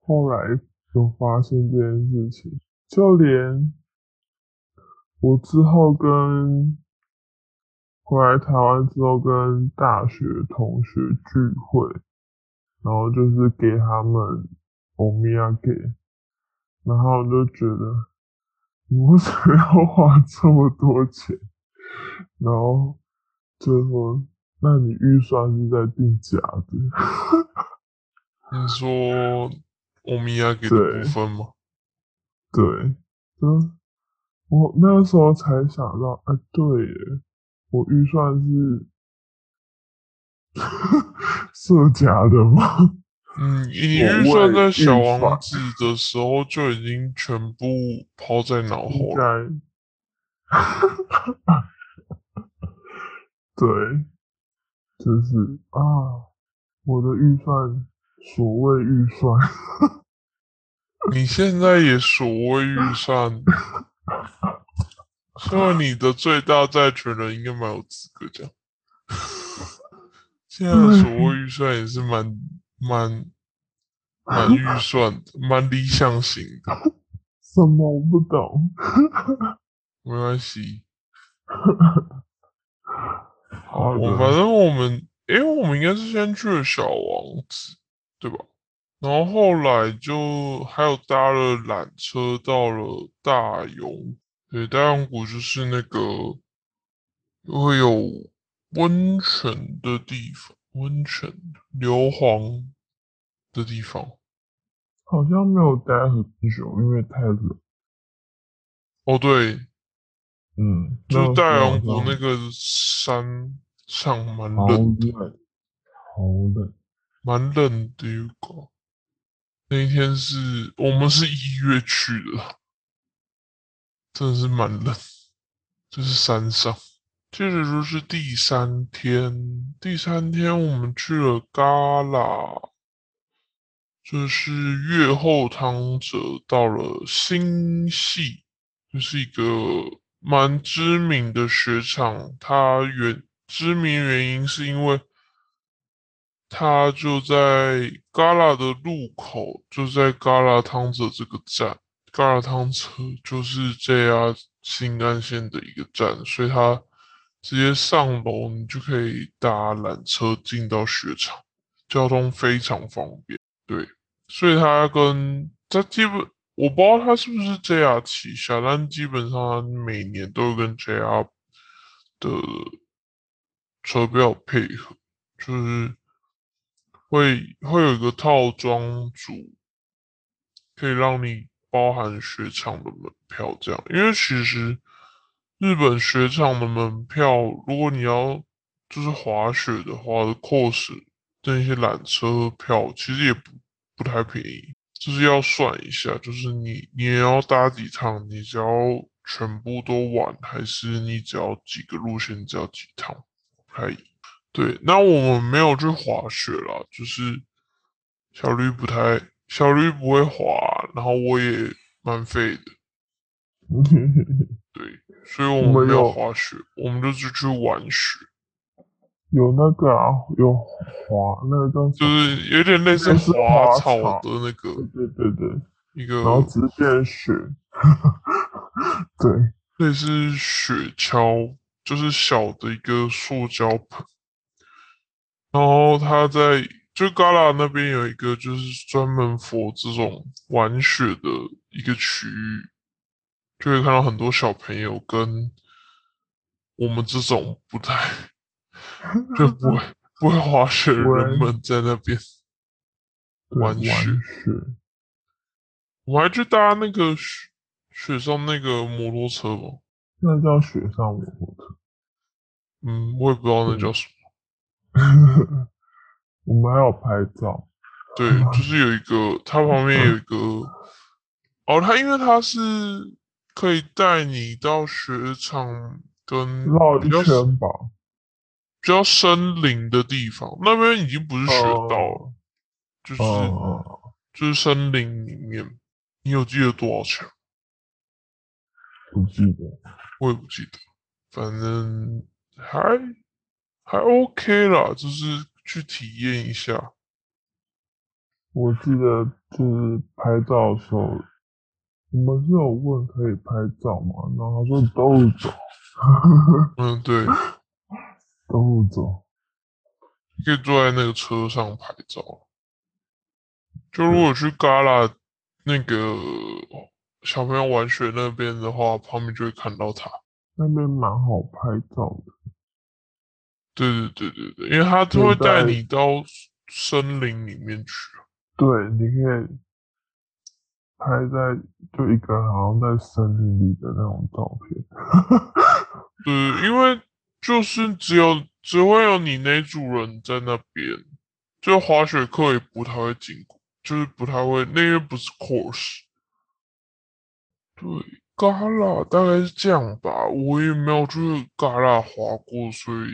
后来就发现这件事情，就连我之后跟回来台湾之后跟大学同学聚会，然后就是给他们欧米亚给，然后我就觉得你为什么要花这么多钱？然后最后，那你预算是在定假的？你说欧米亚给的对部分吗？对，嗯，我那个时候才想到，哎，对耶，我预算是 设假的吗？嗯，你我预算在小王子的时候就已经全部抛在脑后了。对，就是啊，我的预算，所谓预算，你现在也所谓预算，所以你的最大债权人，应该蛮有资格讲。现在的所谓预算也是蛮蛮蛮预算，蛮理想型的，什么我不懂。没关系。好我反正我们，诶，我们应该是先去了小王子，对吧？然后后来就还有搭了缆车到了大勇，对，大勇谷就是那个会有温泉的地方，温泉硫磺的地方。好像没有待很久，因为太冷。哦，对，嗯，就是大勇谷那个山上蛮冷的，冷，好冷。蛮冷的一个。那一天是我们是一月去的，真的是蛮冷，就是山上。接着就是第三天，第三天我们去了旮旯，就是月后汤泽到了新系，就是一个蛮知名的雪场。它原知名原因是因为它就在旮旯的路口，就在旮旯汤泽这个站。旮旯汤泽就是 JR 新干线的一个站，所以它直接上楼，你就可以搭缆车进到雪场，交通非常方便。对，所以它跟它基本我不知道它是不是 JR 旗下，但基本上它每年都有跟 JR 的车票配合，就是会会有一个套装组，可以让你包含雪场的门票这样。因为其实日本雪场的门票，如果你要就是滑雪的话的 course 那些缆车票，其实也不不太便宜，就是要算一下，就是你你也要搭几趟，你只要全部都玩，还是你只要几个路线只要几趟，不太。对，那我们没有去滑雪啦，就是小绿不太，小绿不会滑，然后我也蛮废的，对，所以我我们没有滑雪，我们就是去玩雪，有那个啊，有滑那个东西就？是有点类似滑滑草草的那个对对对，一个然后直接变雪。对，类似雪橇，就是小的一个塑胶盆，然后它在就旮旯那边有一个就是专门 for 这种玩雪的一个区域，就会看到很多小朋友跟我们这种不太 就不会不会滑雪的人们在那边玩雪。雪。我还去搭那个雪雪上那个摩托车吧，那叫雪上摩托车。嗯，我也不知道那叫什么。我们还有拍照，对，就是有一个，它旁边有一个，哦，它因为它是可以带你到雪场跟绕一圈吧。比较森林的地方，那边已经不是雪道了，就是、哦，就是森林里面。你有记得多少钱？不记得。我也不记得，反正还还 OK 啦，就是去体验一下。我记得就是拍照的时候，我们是有问可以拍照吗？然后他说 都走，嗯，对，都走。可以坐在那个车上拍照。就如果去旮旯那个小朋友玩雪那边的话，旁边就会看到他。那边蛮好拍照的。对对对对对，因为他就会带你到森林里面去。对，你可以拍在就一个好像在森林里的那种照片。对，因为就是只有只会有你那组人在那边，就滑雪课也不太会经过，就是不太会，那边不是 course。对，嘎啦大概是这样吧，我也没有去嘎啦滑过，所以。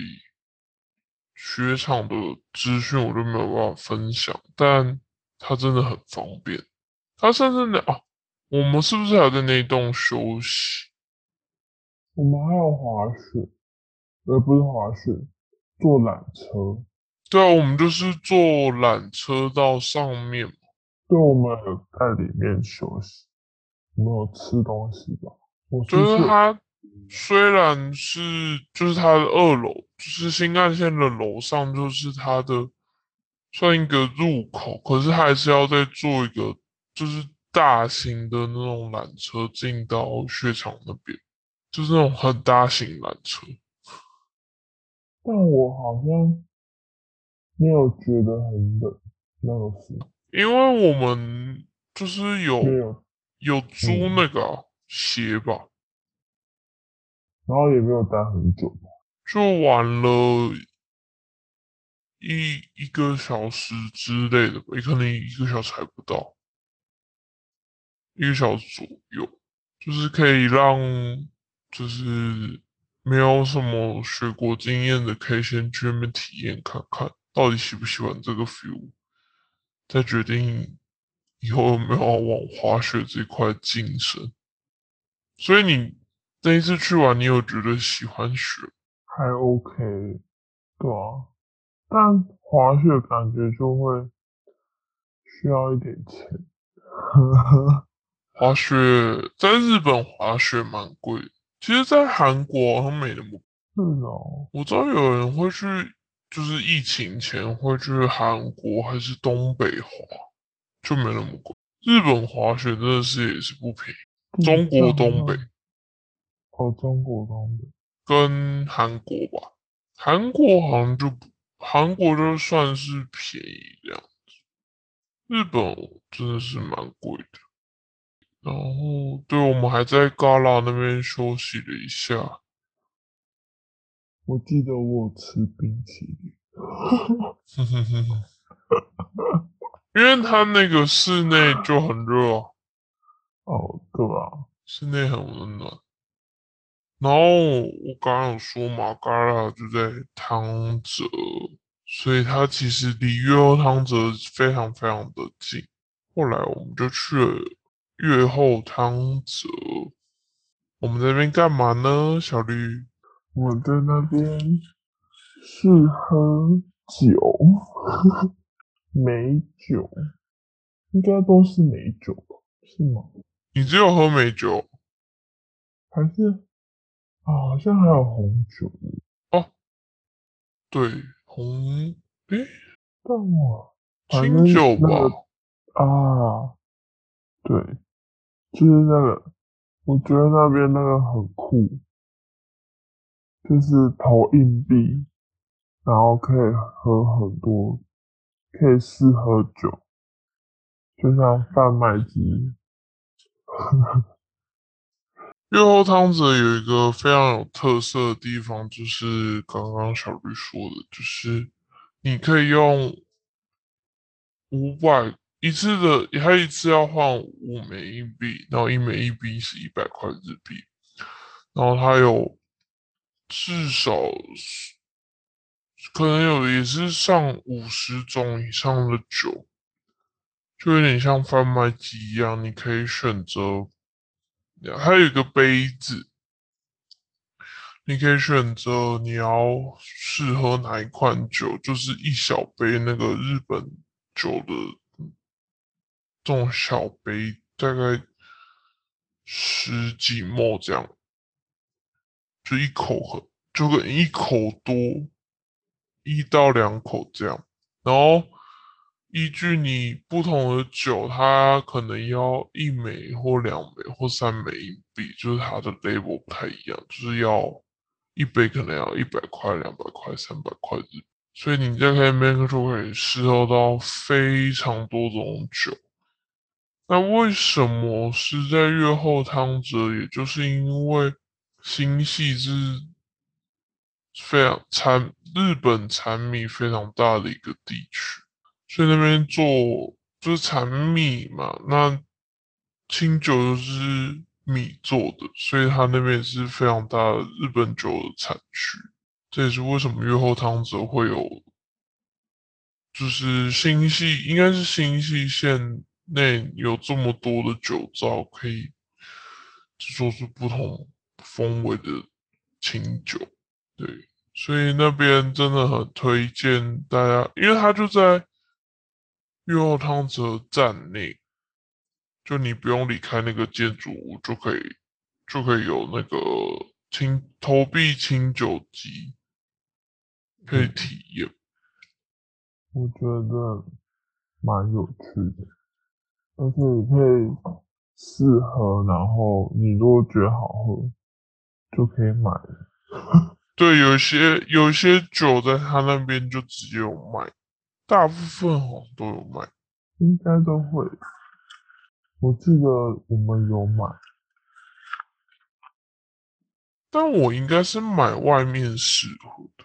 雪场的资讯我就没有办法分享，但它真的很方便。它甚至那啊，我们是不是还在那栋休息？我们还有滑雪，呃，不是滑雪，坐缆车。对啊，我们就是坐缆车到上面。对，我们有在里面休息，没有吃东西吧？我觉得它。虽然是就是它的二楼，就是新干线的楼上，就是它的算一个入口，可是还是要再做一个就是大型的那种缆车进到雪场那边，就是那种很大型缆车。但我好像没有觉得很冷，那个时候因为我们就是有有租那个鞋吧。然后也没有待很久，就玩了一一个小时之类的吧，也可能一个小时还不到，一个小时左右，就是可以让就是没有什么学过经验的，可以先去那边体验看看到底喜不喜欢这个 feel，再决定以后有没有往滑雪这块晋升。所以你。这一次去玩，你有觉得喜欢雪？还 OK，对啊，但滑雪感觉就会需要一点钱。滑雪在日本滑雪蛮贵，其实，在韩国好像没那么。是哦，我知道有人会去，就是疫情前会去韩国还是东北滑，就没那么贵。日本滑雪真的是也是不便宜，中国东北。哦，中国东北跟韩国吧，韩国好像就不，韩国就算是便宜这样子，日本真的是蛮贵的。然后，对我们还在旮旯那边休息了一下。我记得我吃冰淇淋，因为它那个室内就很热。哦，对啊，室内很温暖。然后我刚刚有说嘛嘎拉就在汤泽，所以它其实离月后汤泽非常非常的近。后来我们就去了月后汤泽。我们在那边干嘛呢？小绿，我在那边是喝酒，美酒，应该都是美酒吧？是吗？你只有喝美酒，还是？好像还有红酒哦，对，红诶，但我清酒吧啊，对，就是那个，我觉得那边那个很酷，就是投硬币，然后可以喝很多，可以试喝酒，就像贩卖机。月后汤泽有一个非常有特色的地方，就是刚刚小绿说的，就是你可以用五百一次的，它一次要换五枚硬币，然后一枚硬币是一百块日币，然后他有至少可能有也是上五十种以上的酒，就有点像贩卖机一样，你可以选择。还有一个杯子，你可以选择你要适合哪一款酒，就是一小杯那个日本酒的这种小杯，大概十几沫这样，就一口喝，就跟一口多，一到两口这样。然后依据你不同的酒，它可能要一枚或两枚或三枚硬币，就是它的 label 不太一样，就是要一杯可能要一百块、两百块、三百块日，所以你在 K M N 就可以试喝到非常多种酒。那为什么是在越后汤泽？也就是因为新系是非常产日本产米非常大的一个地区，所以那边做就是产米嘛。那清酒又是米做的，所以它那边是非常大的日本酒的产区。这也是为什么越后汤泽会有，就是新系应该是新系县。内有这么多的酒造可以制作出不同风味的清酒，对，所以那边真的很推荐大家，因为它就在玉后汤泽站内，就你不用离开那个建筑物就可以，就可以有那个清投币清酒机可以体验，我觉得蛮有趣的。而且你可以试喝，然后你如果觉得好喝，就可以买。对，有些有些酒在他那边就直接有卖，大部分好像都有卖，应该都会。我记得我们有买，但我应该是买外面试喝的。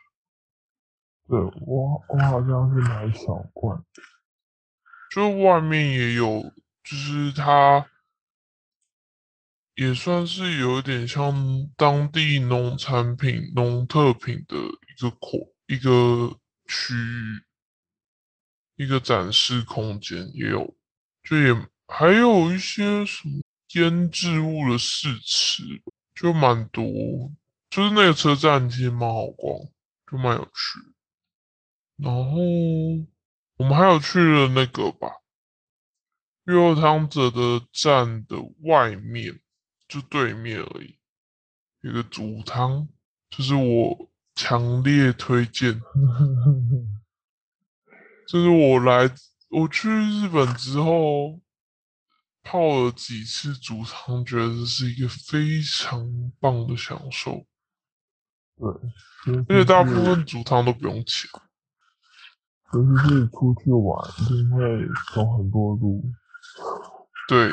对我，我好像是买小罐，就外面也有。就是它也算是有点像当地农产品、农特品的一个扩一个区域，一个展示空间，也有，就也还有一些什么腌制物的试吃，就蛮多。就是那个车站其实蛮好逛，就蛮有趣。然后我们还有去了那个吧。玉汤泽的站的外面，就对面而已，有个煮汤，就是我强烈推荐。就是我来我去日本之后泡了几次煮汤，觉得这是一个非常棒的享受。对，而且大部分煮汤都不用钱。尤其是出去玩，因为走很多路。对，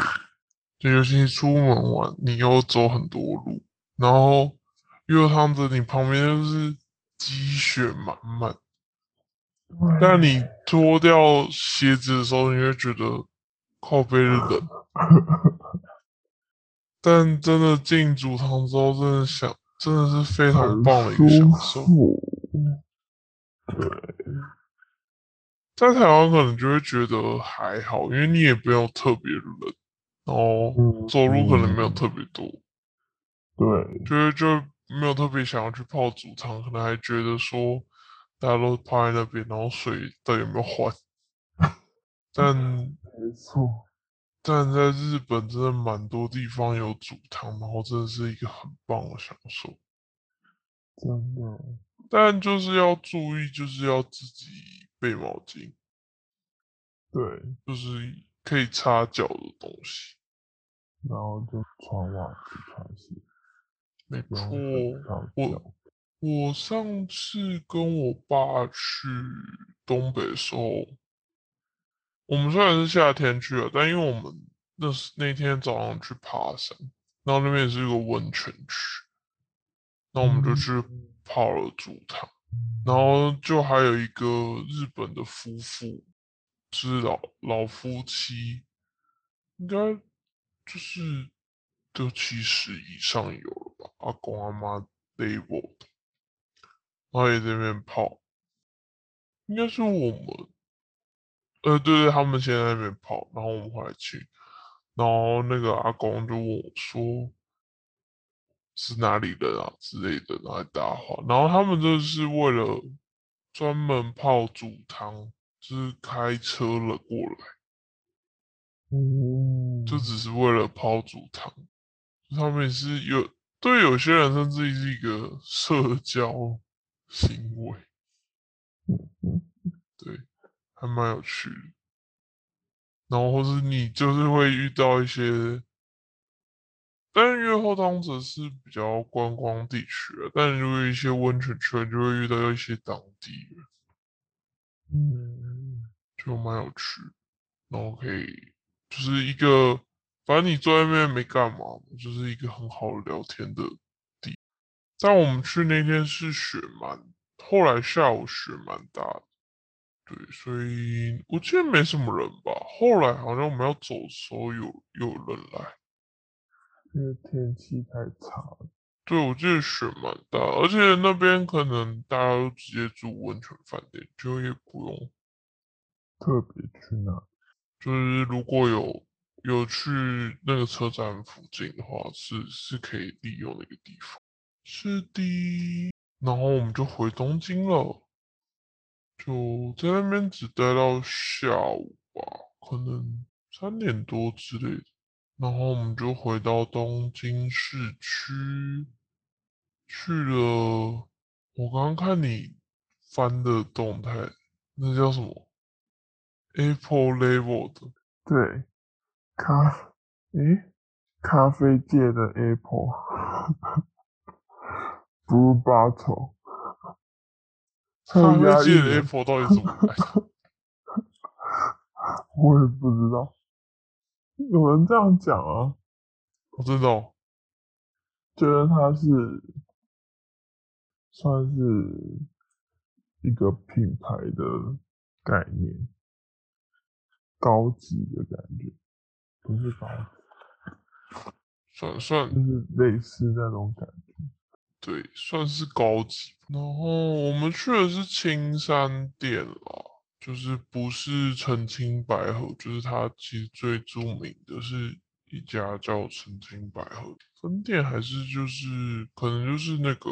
就尤其出门玩，你要走很多路，然后又汤子，你旁边就是积雪满满。但你脱掉鞋子的时候，你会觉得靠背冷。但真的进主堂之后，真的想，真的是非常棒的一个享受。对。在台湾可能就会觉得还好，因为你也不用特别冷，然后走路可能没有特别多，对，就是就没有特别想要去泡煮汤，可能还觉得说大家都泡在那边，然后水到底有没有换？但 没错，但在日本真的蛮多地方有煮汤，然后真的是一个很棒的享受，真的。但就是要注意，就是要自己。备毛巾，对，就是可以擦脚的东西，然后就穿袜子、穿鞋。没错，我我上次跟我爸去东北的时候，我们虽然是夏天去了，但因为我们那是那天早上去爬山，然后那边也是一个温泉区，那我们就去泡了煮汤。然后就还有一个日本的夫妇，是老老夫妻，应该就是都七十以上有了吧，阿公阿妈 level 的，然后也在那边泡，应该是我们，呃，对对，他们先在那边泡，然后我们回来去，然后那个阿公就问我说。是哪里人啊之类的，然后搭话，然后他们就是为了专门泡煮汤，就是开车了过来，嗯，就。只是为了泡煮汤，他们也是有对有些人甚至是一个社交行为，对，还蛮有趣的。然后或是你就是会遇到一些，但是越后汤则是比较观光地区啊，但如果一些温泉圈就会遇到一些当地人，嗯，就蛮有趣，然后可以就是一个，反正你坐在那边没干嘛，就是一个很好聊天的地。但我们去那天是雪蛮，后来下午雪蛮大的。对，所以我记得没什么人吧。后来好像我们要走的时候有有人来，因为天气太差了。对，我记得雪蛮大，而且那边可能大家都直接住温泉饭店，就也不用特别去那。就是如果有有去那个车站附近的话，是是可以利用那个地方。是的，然后我们就回东京了。就在那边只待到下午吧，可能三点多之类的，然后我们就回到东京市区，去了。我刚刚看你翻的动态，那叫什么？Apple Level 的，对，咖，诶，咖啡界的 Apple，Blue Bottle。咖啡界的 Apple 到底怎么来？我也不知道，有人这样讲啊。我知道，觉得它是算是一个品牌的概念，高级的感觉，不是高级，算算就是类似那种感觉。对，算是高级。然后我们去的是青山店啦，就是不是澄清百合，就是它其实最著名的是一家叫澄清百合分店，还是就是可能就是那个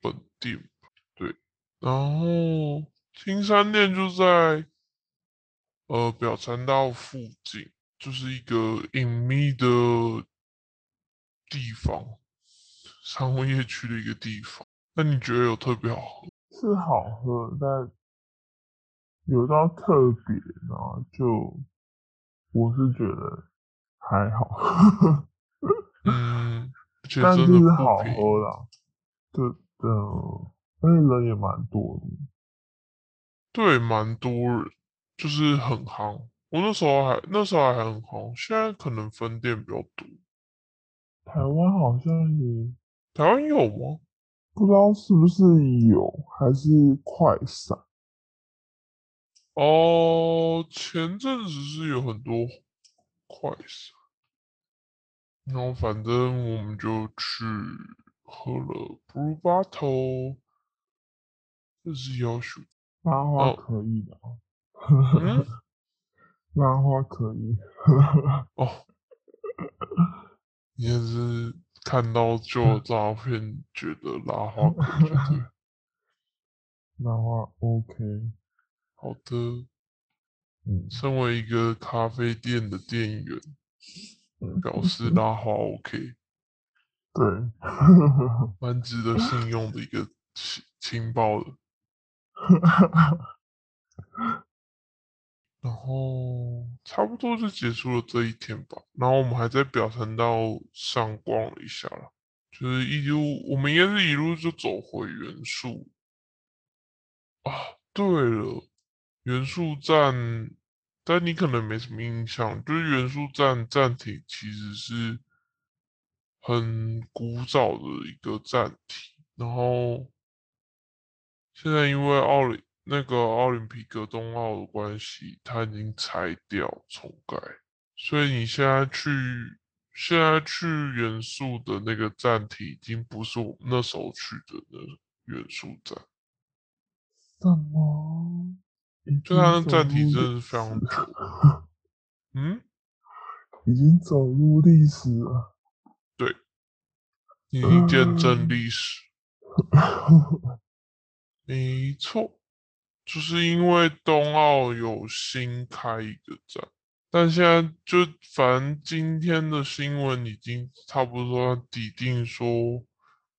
本店对，然后青山店就在呃表参道附近，就是一个隐秘的地方。商业区的一个地方，那你觉得有特别好喝？是好喝，但有到特别，然后就我是觉得还好。嗯，但是好喝啦，对的，而且人也蛮多的。对，蛮多人，就是很夯。我那时候还那时候还很红，现在可能分店比较多。台湾好像也。台湾有吗？不知道是不是有，还是快闪？哦，前阵子是有很多快闪，然后反正我们就去喝了 Blue Bottle，这是要求。拉花可以的啊。嗯，拉花可以。哦，也是。看到旧照片，觉得拉花可以，拉花 OK，好的。嗯，身为一个咖啡店的店员，表示拉花 OK，对，蛮值得信用的一个情情报的。然后差不多就结束了这一天吧。然后我们还在表参道上逛了一下了，就是一路我们应该是一路就走回元素啊。对了，元素站，但你可能没什么印象，就是元素站站体其实是很古早的一个站体，然后现在因为奥林。那个奥林匹克冬奥的关系，它已经拆掉重盖，所以你现在去现在去元素的那个站体，已经不是我那时候去的那元素站。什么？就他的站体真的是非常久。嗯，已经走入历史了。对，已经见证历史。没错。就是因为冬奥有新开一个站，但现在就反正今天的新闻已经差不多底定说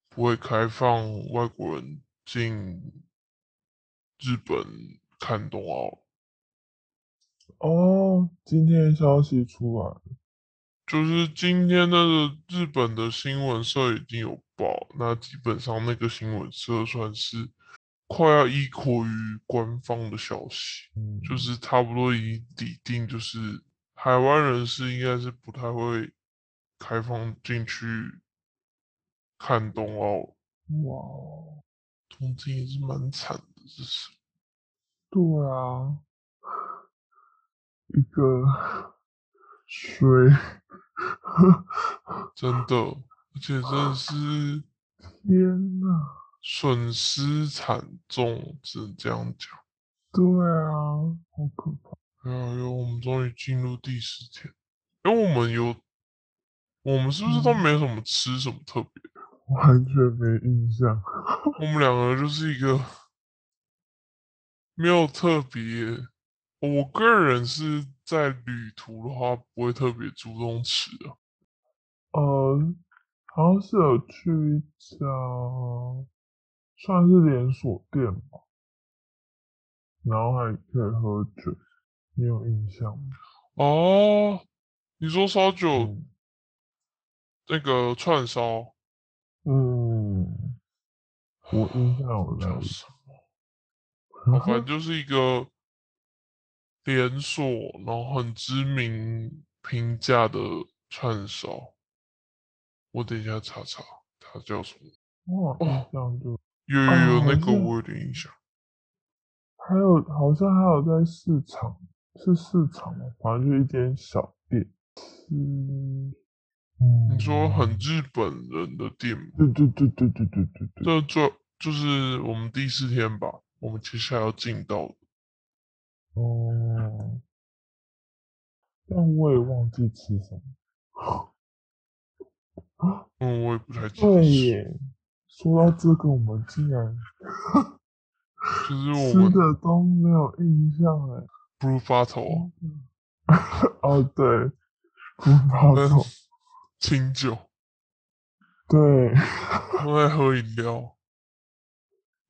不会开放外国人进日本看冬奥。哦，今天消息出来了，就是今天的日本的新闻社已经有报，那基本上那个新闻社算是快要依靠于官方的消息，嗯，就是差不多已抵定，就是台湾人士应该是不太会开放进去看冬奥，哇哦，东京也是蛮惨的，这是。对啊，一个水，真的，而且真的是天呐，损失惨重，只能这样讲。对啊，好可怕。哎呀哟，我们终于进入第十天，因为我们有，我们是不是都没什么吃什么特别的？完全没印象。我们两个就是一个没有特别，我个人是在旅途的话不会特别注重吃啊。呃，好像是有去一家算是连锁店吧，然后还可以喝酒，你有印象吗？哦，你说烧酒嗯那个串烧嗯，我印象有在反正就是一个连锁，然后很知名平价的串烧。我等一下查查，它叫什么？我好印象就有有有，啊那个我有点印象。还有好像还有在市场，是市场吗？反正就一间小店。嗯，嗯你说很日本人的店吗？对对对对对对对对，这就就是我们第四天吧，我们接下来要进到的。哦，但我也忘记吃什么。嗯，我也不太记对得说到这个，我们竟然就是我们吃的都没有印象哎。不如发愁 哦，对，不如发愁，清酒，对，都在喝饮料，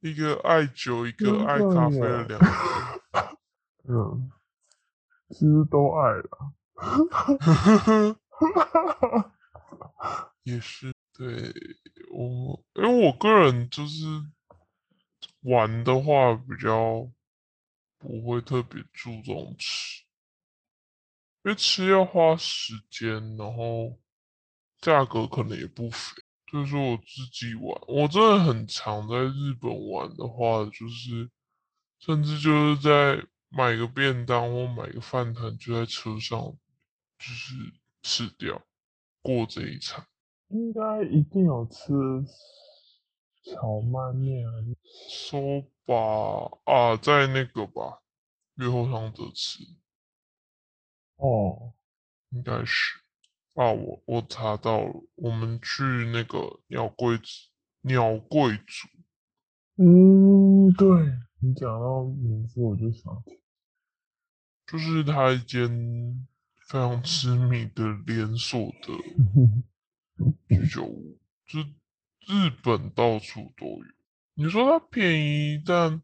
一个爱酒，一个爱咖啡的两个人。嗯，其实都爱了。也是，对我，因为我个人就是玩的话比较不会特别注重吃，因为吃要花时间，然后价格可能也不菲。就是说我自己玩，我真的很常在日本玩的话，就是甚至就是在买个便当或买个饭团，就在车上就是吃掉过这一场。应该一定有吃荞麦面还是收吧啊，在那个吧，月后汤泽吃，哦，应该是啊，我我查到了，我们去那个鸟贵族鸟贵族，嗯，对你讲到名字我就想起，就是他一间非常知名的连锁的 居酒屋，就日本到处都有。你说它便宜，但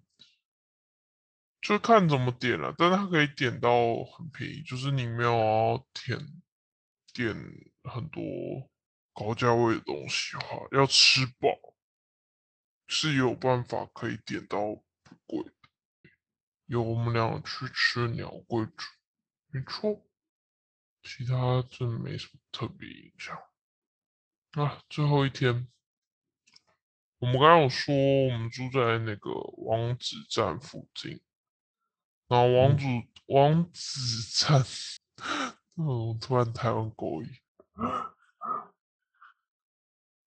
就看怎么点了、但它可以点到很便宜，就是你没有要点点很多高价位的东西的话，要吃饱是有办法可以点到不贵的。有我们俩去吃鸟贵族，没错，其他真没什么特别印象。啊，最后一天，我们刚刚有说我们住在那个王子站附近，然后王子、王子站，嗯，突然台湾国语，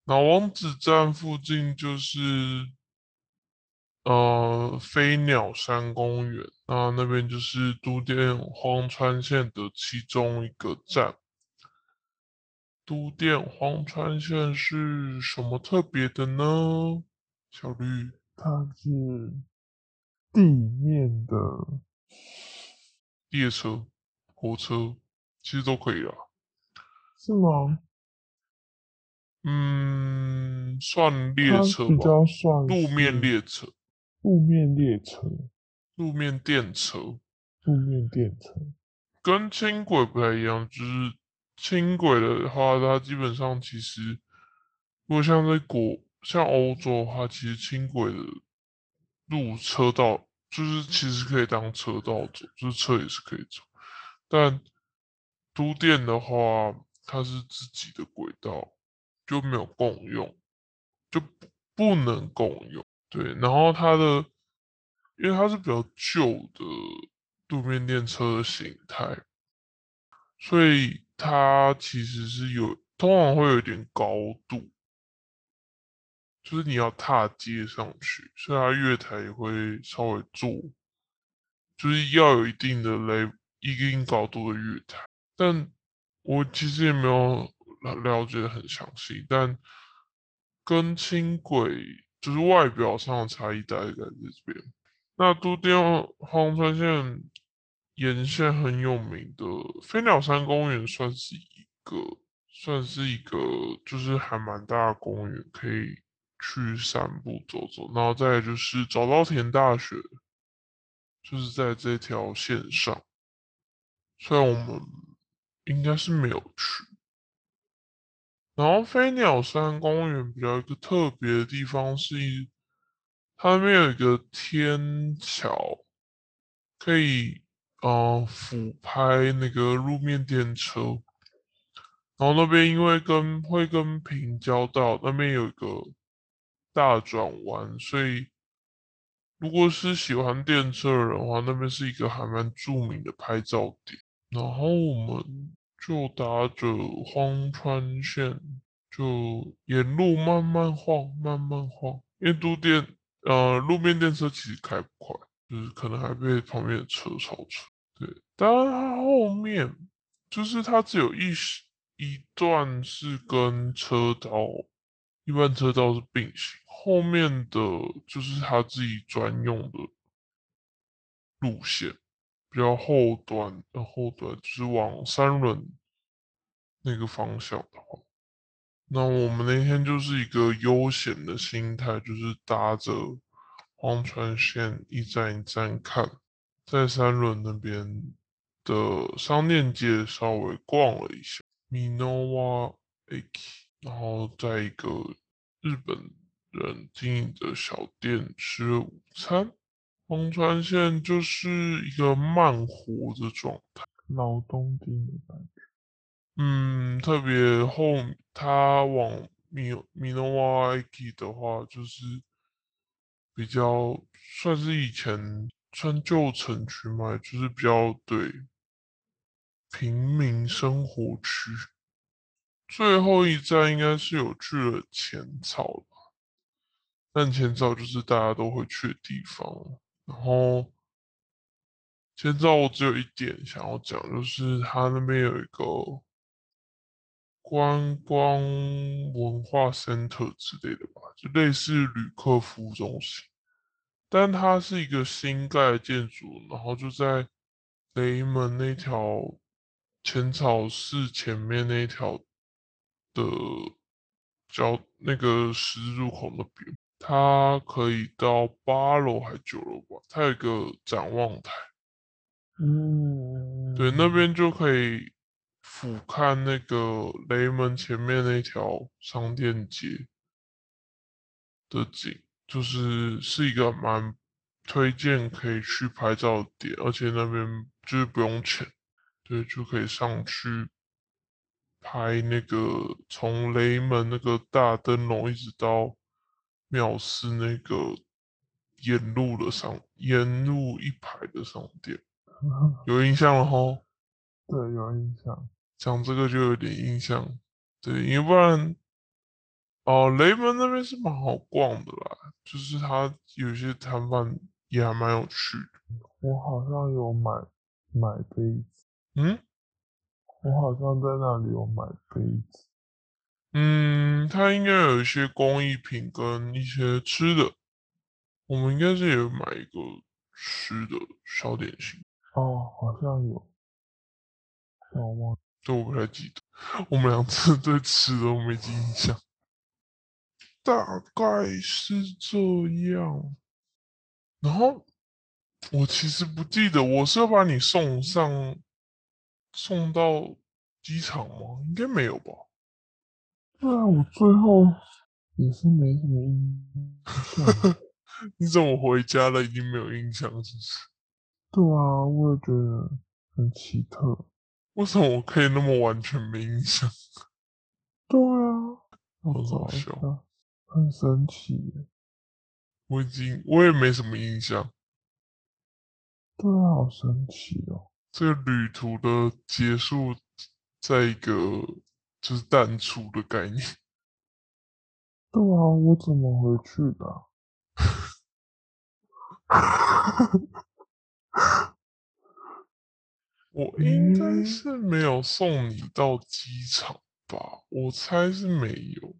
然后王子站附近就是呃飞鸟山公园，那那边就是都电荒川线的其中一个站。都电荒川线是什么特别的呢？小绿，它是地面的，列车、火车其实都可以啊。是吗？嗯，算列车吧，较算路面列车、路面列车，路面电车。路面电车。跟轻轨不太一样，就是轻轨的话，它基本上其实，如果像在国像欧洲的话，其实轻轨的路车道就是其实可以当车道走，就是车也是可以走。但都电的话，它是自己的轨道，就没有共用，就不不能共用。对，然后它的，因为它是比较旧的路面电车的形态，所以它其实是有通常会有一点高度，就是你要踏阶上去，所以它月台也会稍微做，就是要有一定的雷一定高度的月台。但我其实也没有了解的很详细，但跟轻轨。就是外表上的差异大概在这边。那都电荒川线沿线很有名的飞鸟山公园，算是一个，算是一个，就是还蛮大的公园，可以去散步走走。然后再就是早稻田大学，就是在这条线上，虽然我们应该是没有去。然后飞鸟山公园比较一个特别的地方是，它那边有一个天桥，可以呃俯拍那个路面电车。然后那边因为跟会跟平交道那边有一个大转弯，所以如果是喜欢电车的人的话，那边是一个还蛮著名的拍照点。然后我们。就搭着荒川线，就沿路慢慢晃，慢慢晃。因为都电，呃，路面电车其实开不快，就是可能还被旁边的车超车。对，当然它后面就是它只有一一段是跟车道一般车道是并行，后面的就是它自己专用的路线。比较后端的后端，就是往三轮那个方向的话，那我们那天就是一个悠闲的心态，就是搭着荒川线一站一站看，在三轮那边的商店街稍微逛了一下，Minowa X，然后在一个日本人经营的小店吃午餐。荒川线就是一个慢活的状态，老东京的感觉。嗯，特别后，他往米米诺瓦埃基的话，就是比较算是以前穿旧城区嘛，就是比较对平民生活区。最后一站应该是有去了浅草吧，但浅草就是大家都会去的地方。然后，现在我只有一点想要讲，就是他那边有一个观光文化 center 之类的吧，就类似旅客服务中心，但它是一个新盖的建筑，然后就在雷门那条浅草寺前面那条的交那个十字路口那边。它可以到八楼还九楼吧？它有一个展望台，嗯，对，那边就可以俯瞰那个雷门前面那条商店街的景，就是是一个蛮推荐可以去拍照的点，而且那边就是不用钱，对，就可以上去拍那个从雷门那个大灯笼一直到。藐视那个沿路的商，沿路一排的商店，有印象了吼？对，有印象。讲这个就有点印象，对，要不然，哦，雷门那边是蛮好逛的啦，就是它有些摊贩也还蛮有趣的。我好像有买买杯子，嗯，我好像在那里有买杯子。嗯，它应该有一些工艺品跟一些吃的，我们应该是有买一个吃的小点心。哦，好像有，我忘，这我不太记得。我们两次对吃的我没印象，大概是这样。然后我其实不记得，我是要把你送上送到机场吗？应该没有吧？对啊，我最后也是没什么印象。你怎么回家了已经没有印象，是不是？对啊，我也觉得很奇特。为什么我可以那么完全没印象？对啊，好搞笑，很神奇。我已经我也没什么印象。对啊，好神奇哦。这个旅途的结束，在一个就是淡出的概念。对啊，我怎么回去的啊？我应该嗯是没有送你到机场吧？我猜是没有，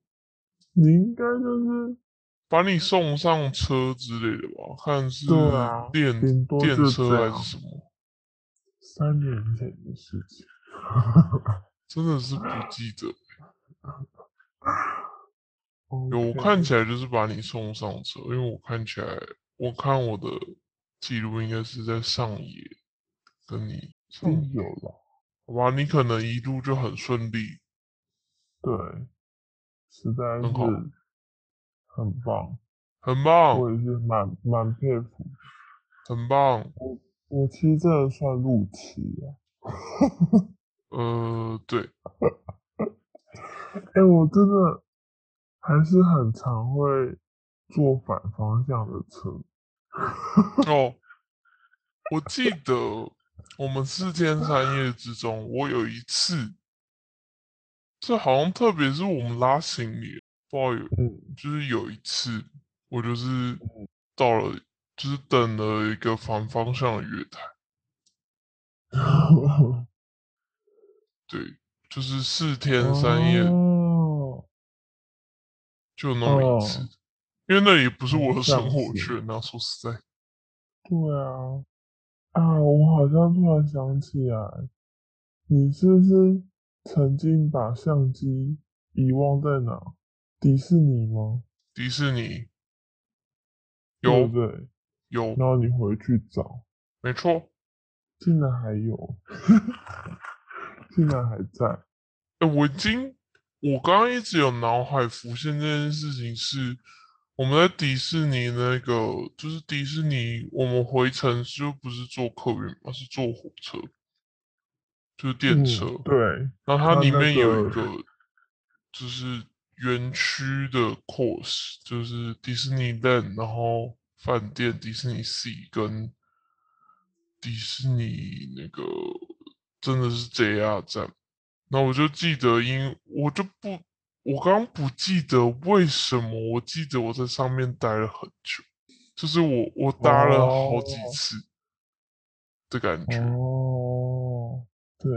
你应该就是把你送上车之类的吧？看是电电车还是什么？三年前的事情。真的是不记得。有，我看起来就是把你送上车，因为我看起来，我看我的记录应该是在上野跟你上了，好吧？你可能一路就很顺利，对，实在是很棒，很棒，我也是蛮蛮佩服。很棒。我其实真的算路痴啊，呃，对，哎、我真的还是很常会坐反方向的车。哦，我记得我们四天三夜之中，我有一次，这好像特别是我们拉行李，不知道有，嗯，就是有一次，我就是到了，就是等了一个反方向的月台，对，就是四天三夜哦，就那么一次，哦因为那也不是我的生活圈啊，说实在，对啊，啊，我好像突然想起来，你是不是曾经把相机遗忘在哪？迪士尼吗？迪士尼有不对？有，然后你回去找，没错。竟然还有，竟然还在。哎、我已经，我刚刚一直有脑海浮现这件事情是，我们在迪士尼那个，就是迪士尼，我们回程就不是坐客运嘛，是坐火车，就是电车。嗯、对，然后它里面有一个个，就是园区的 course，就是 Disneyland，然后饭店迪士尼 Sea 跟迪士尼那个真的是 JR 站。那我就记得因，我就不，我刚刚不记得为什么，我记得我在上面待了很久，就是我我搭了好几哦次的感觉。哦，对，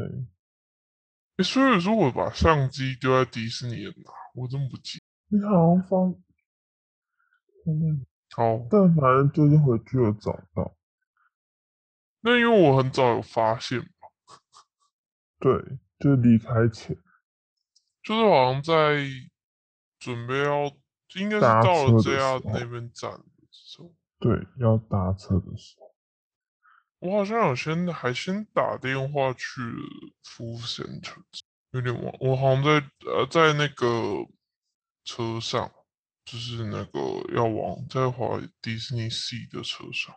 诶所以说我把相机丢在迪士尼的哪，我真不记你好像放。好，但反正最近回去有找到。那因为我很早有发现嘛，对，就离开前就是好像在准备要，应该是到了 JR 那边站的时候，对要搭车的时候，我好像有先还先打电话去了服务 center，有点忘，我好像在呃在那个车上，就是那个要往在华迪士尼 Sea 的车上，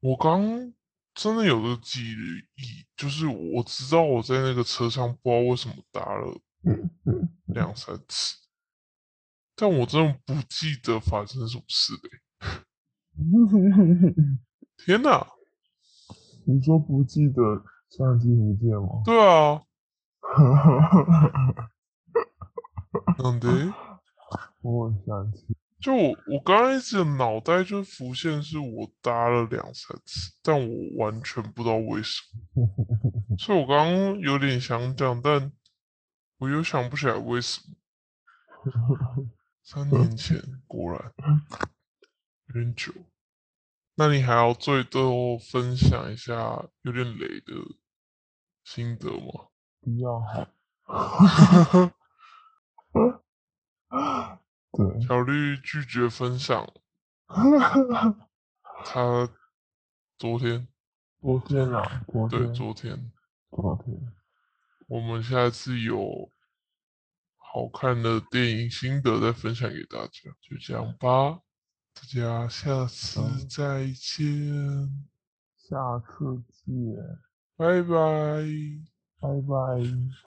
我刚真的有个记忆，就是我知道我在那个车上不知道为什么搭了嗯嗯，两三次，但我真的不记得发生什么事嘞、天哪！你说不记得相机不见吗？对啊，なんで？我想起， 就我我刚刚一直脑袋就浮现是我搭了两三次，但我完全不知道为什么，所以我刚刚有点想讲，但我又想不起来为什么。三年前果然有点久，那你还要最多分享一下有点雷的心得吗？比较好。对，小绿拒绝分享，他昨天昨天啊，昨对天，昨天昨天？我们下次有好看的电影心得再分享给大家，就这样吧，大家下次嗯再见，下次见，拜拜。拜拜。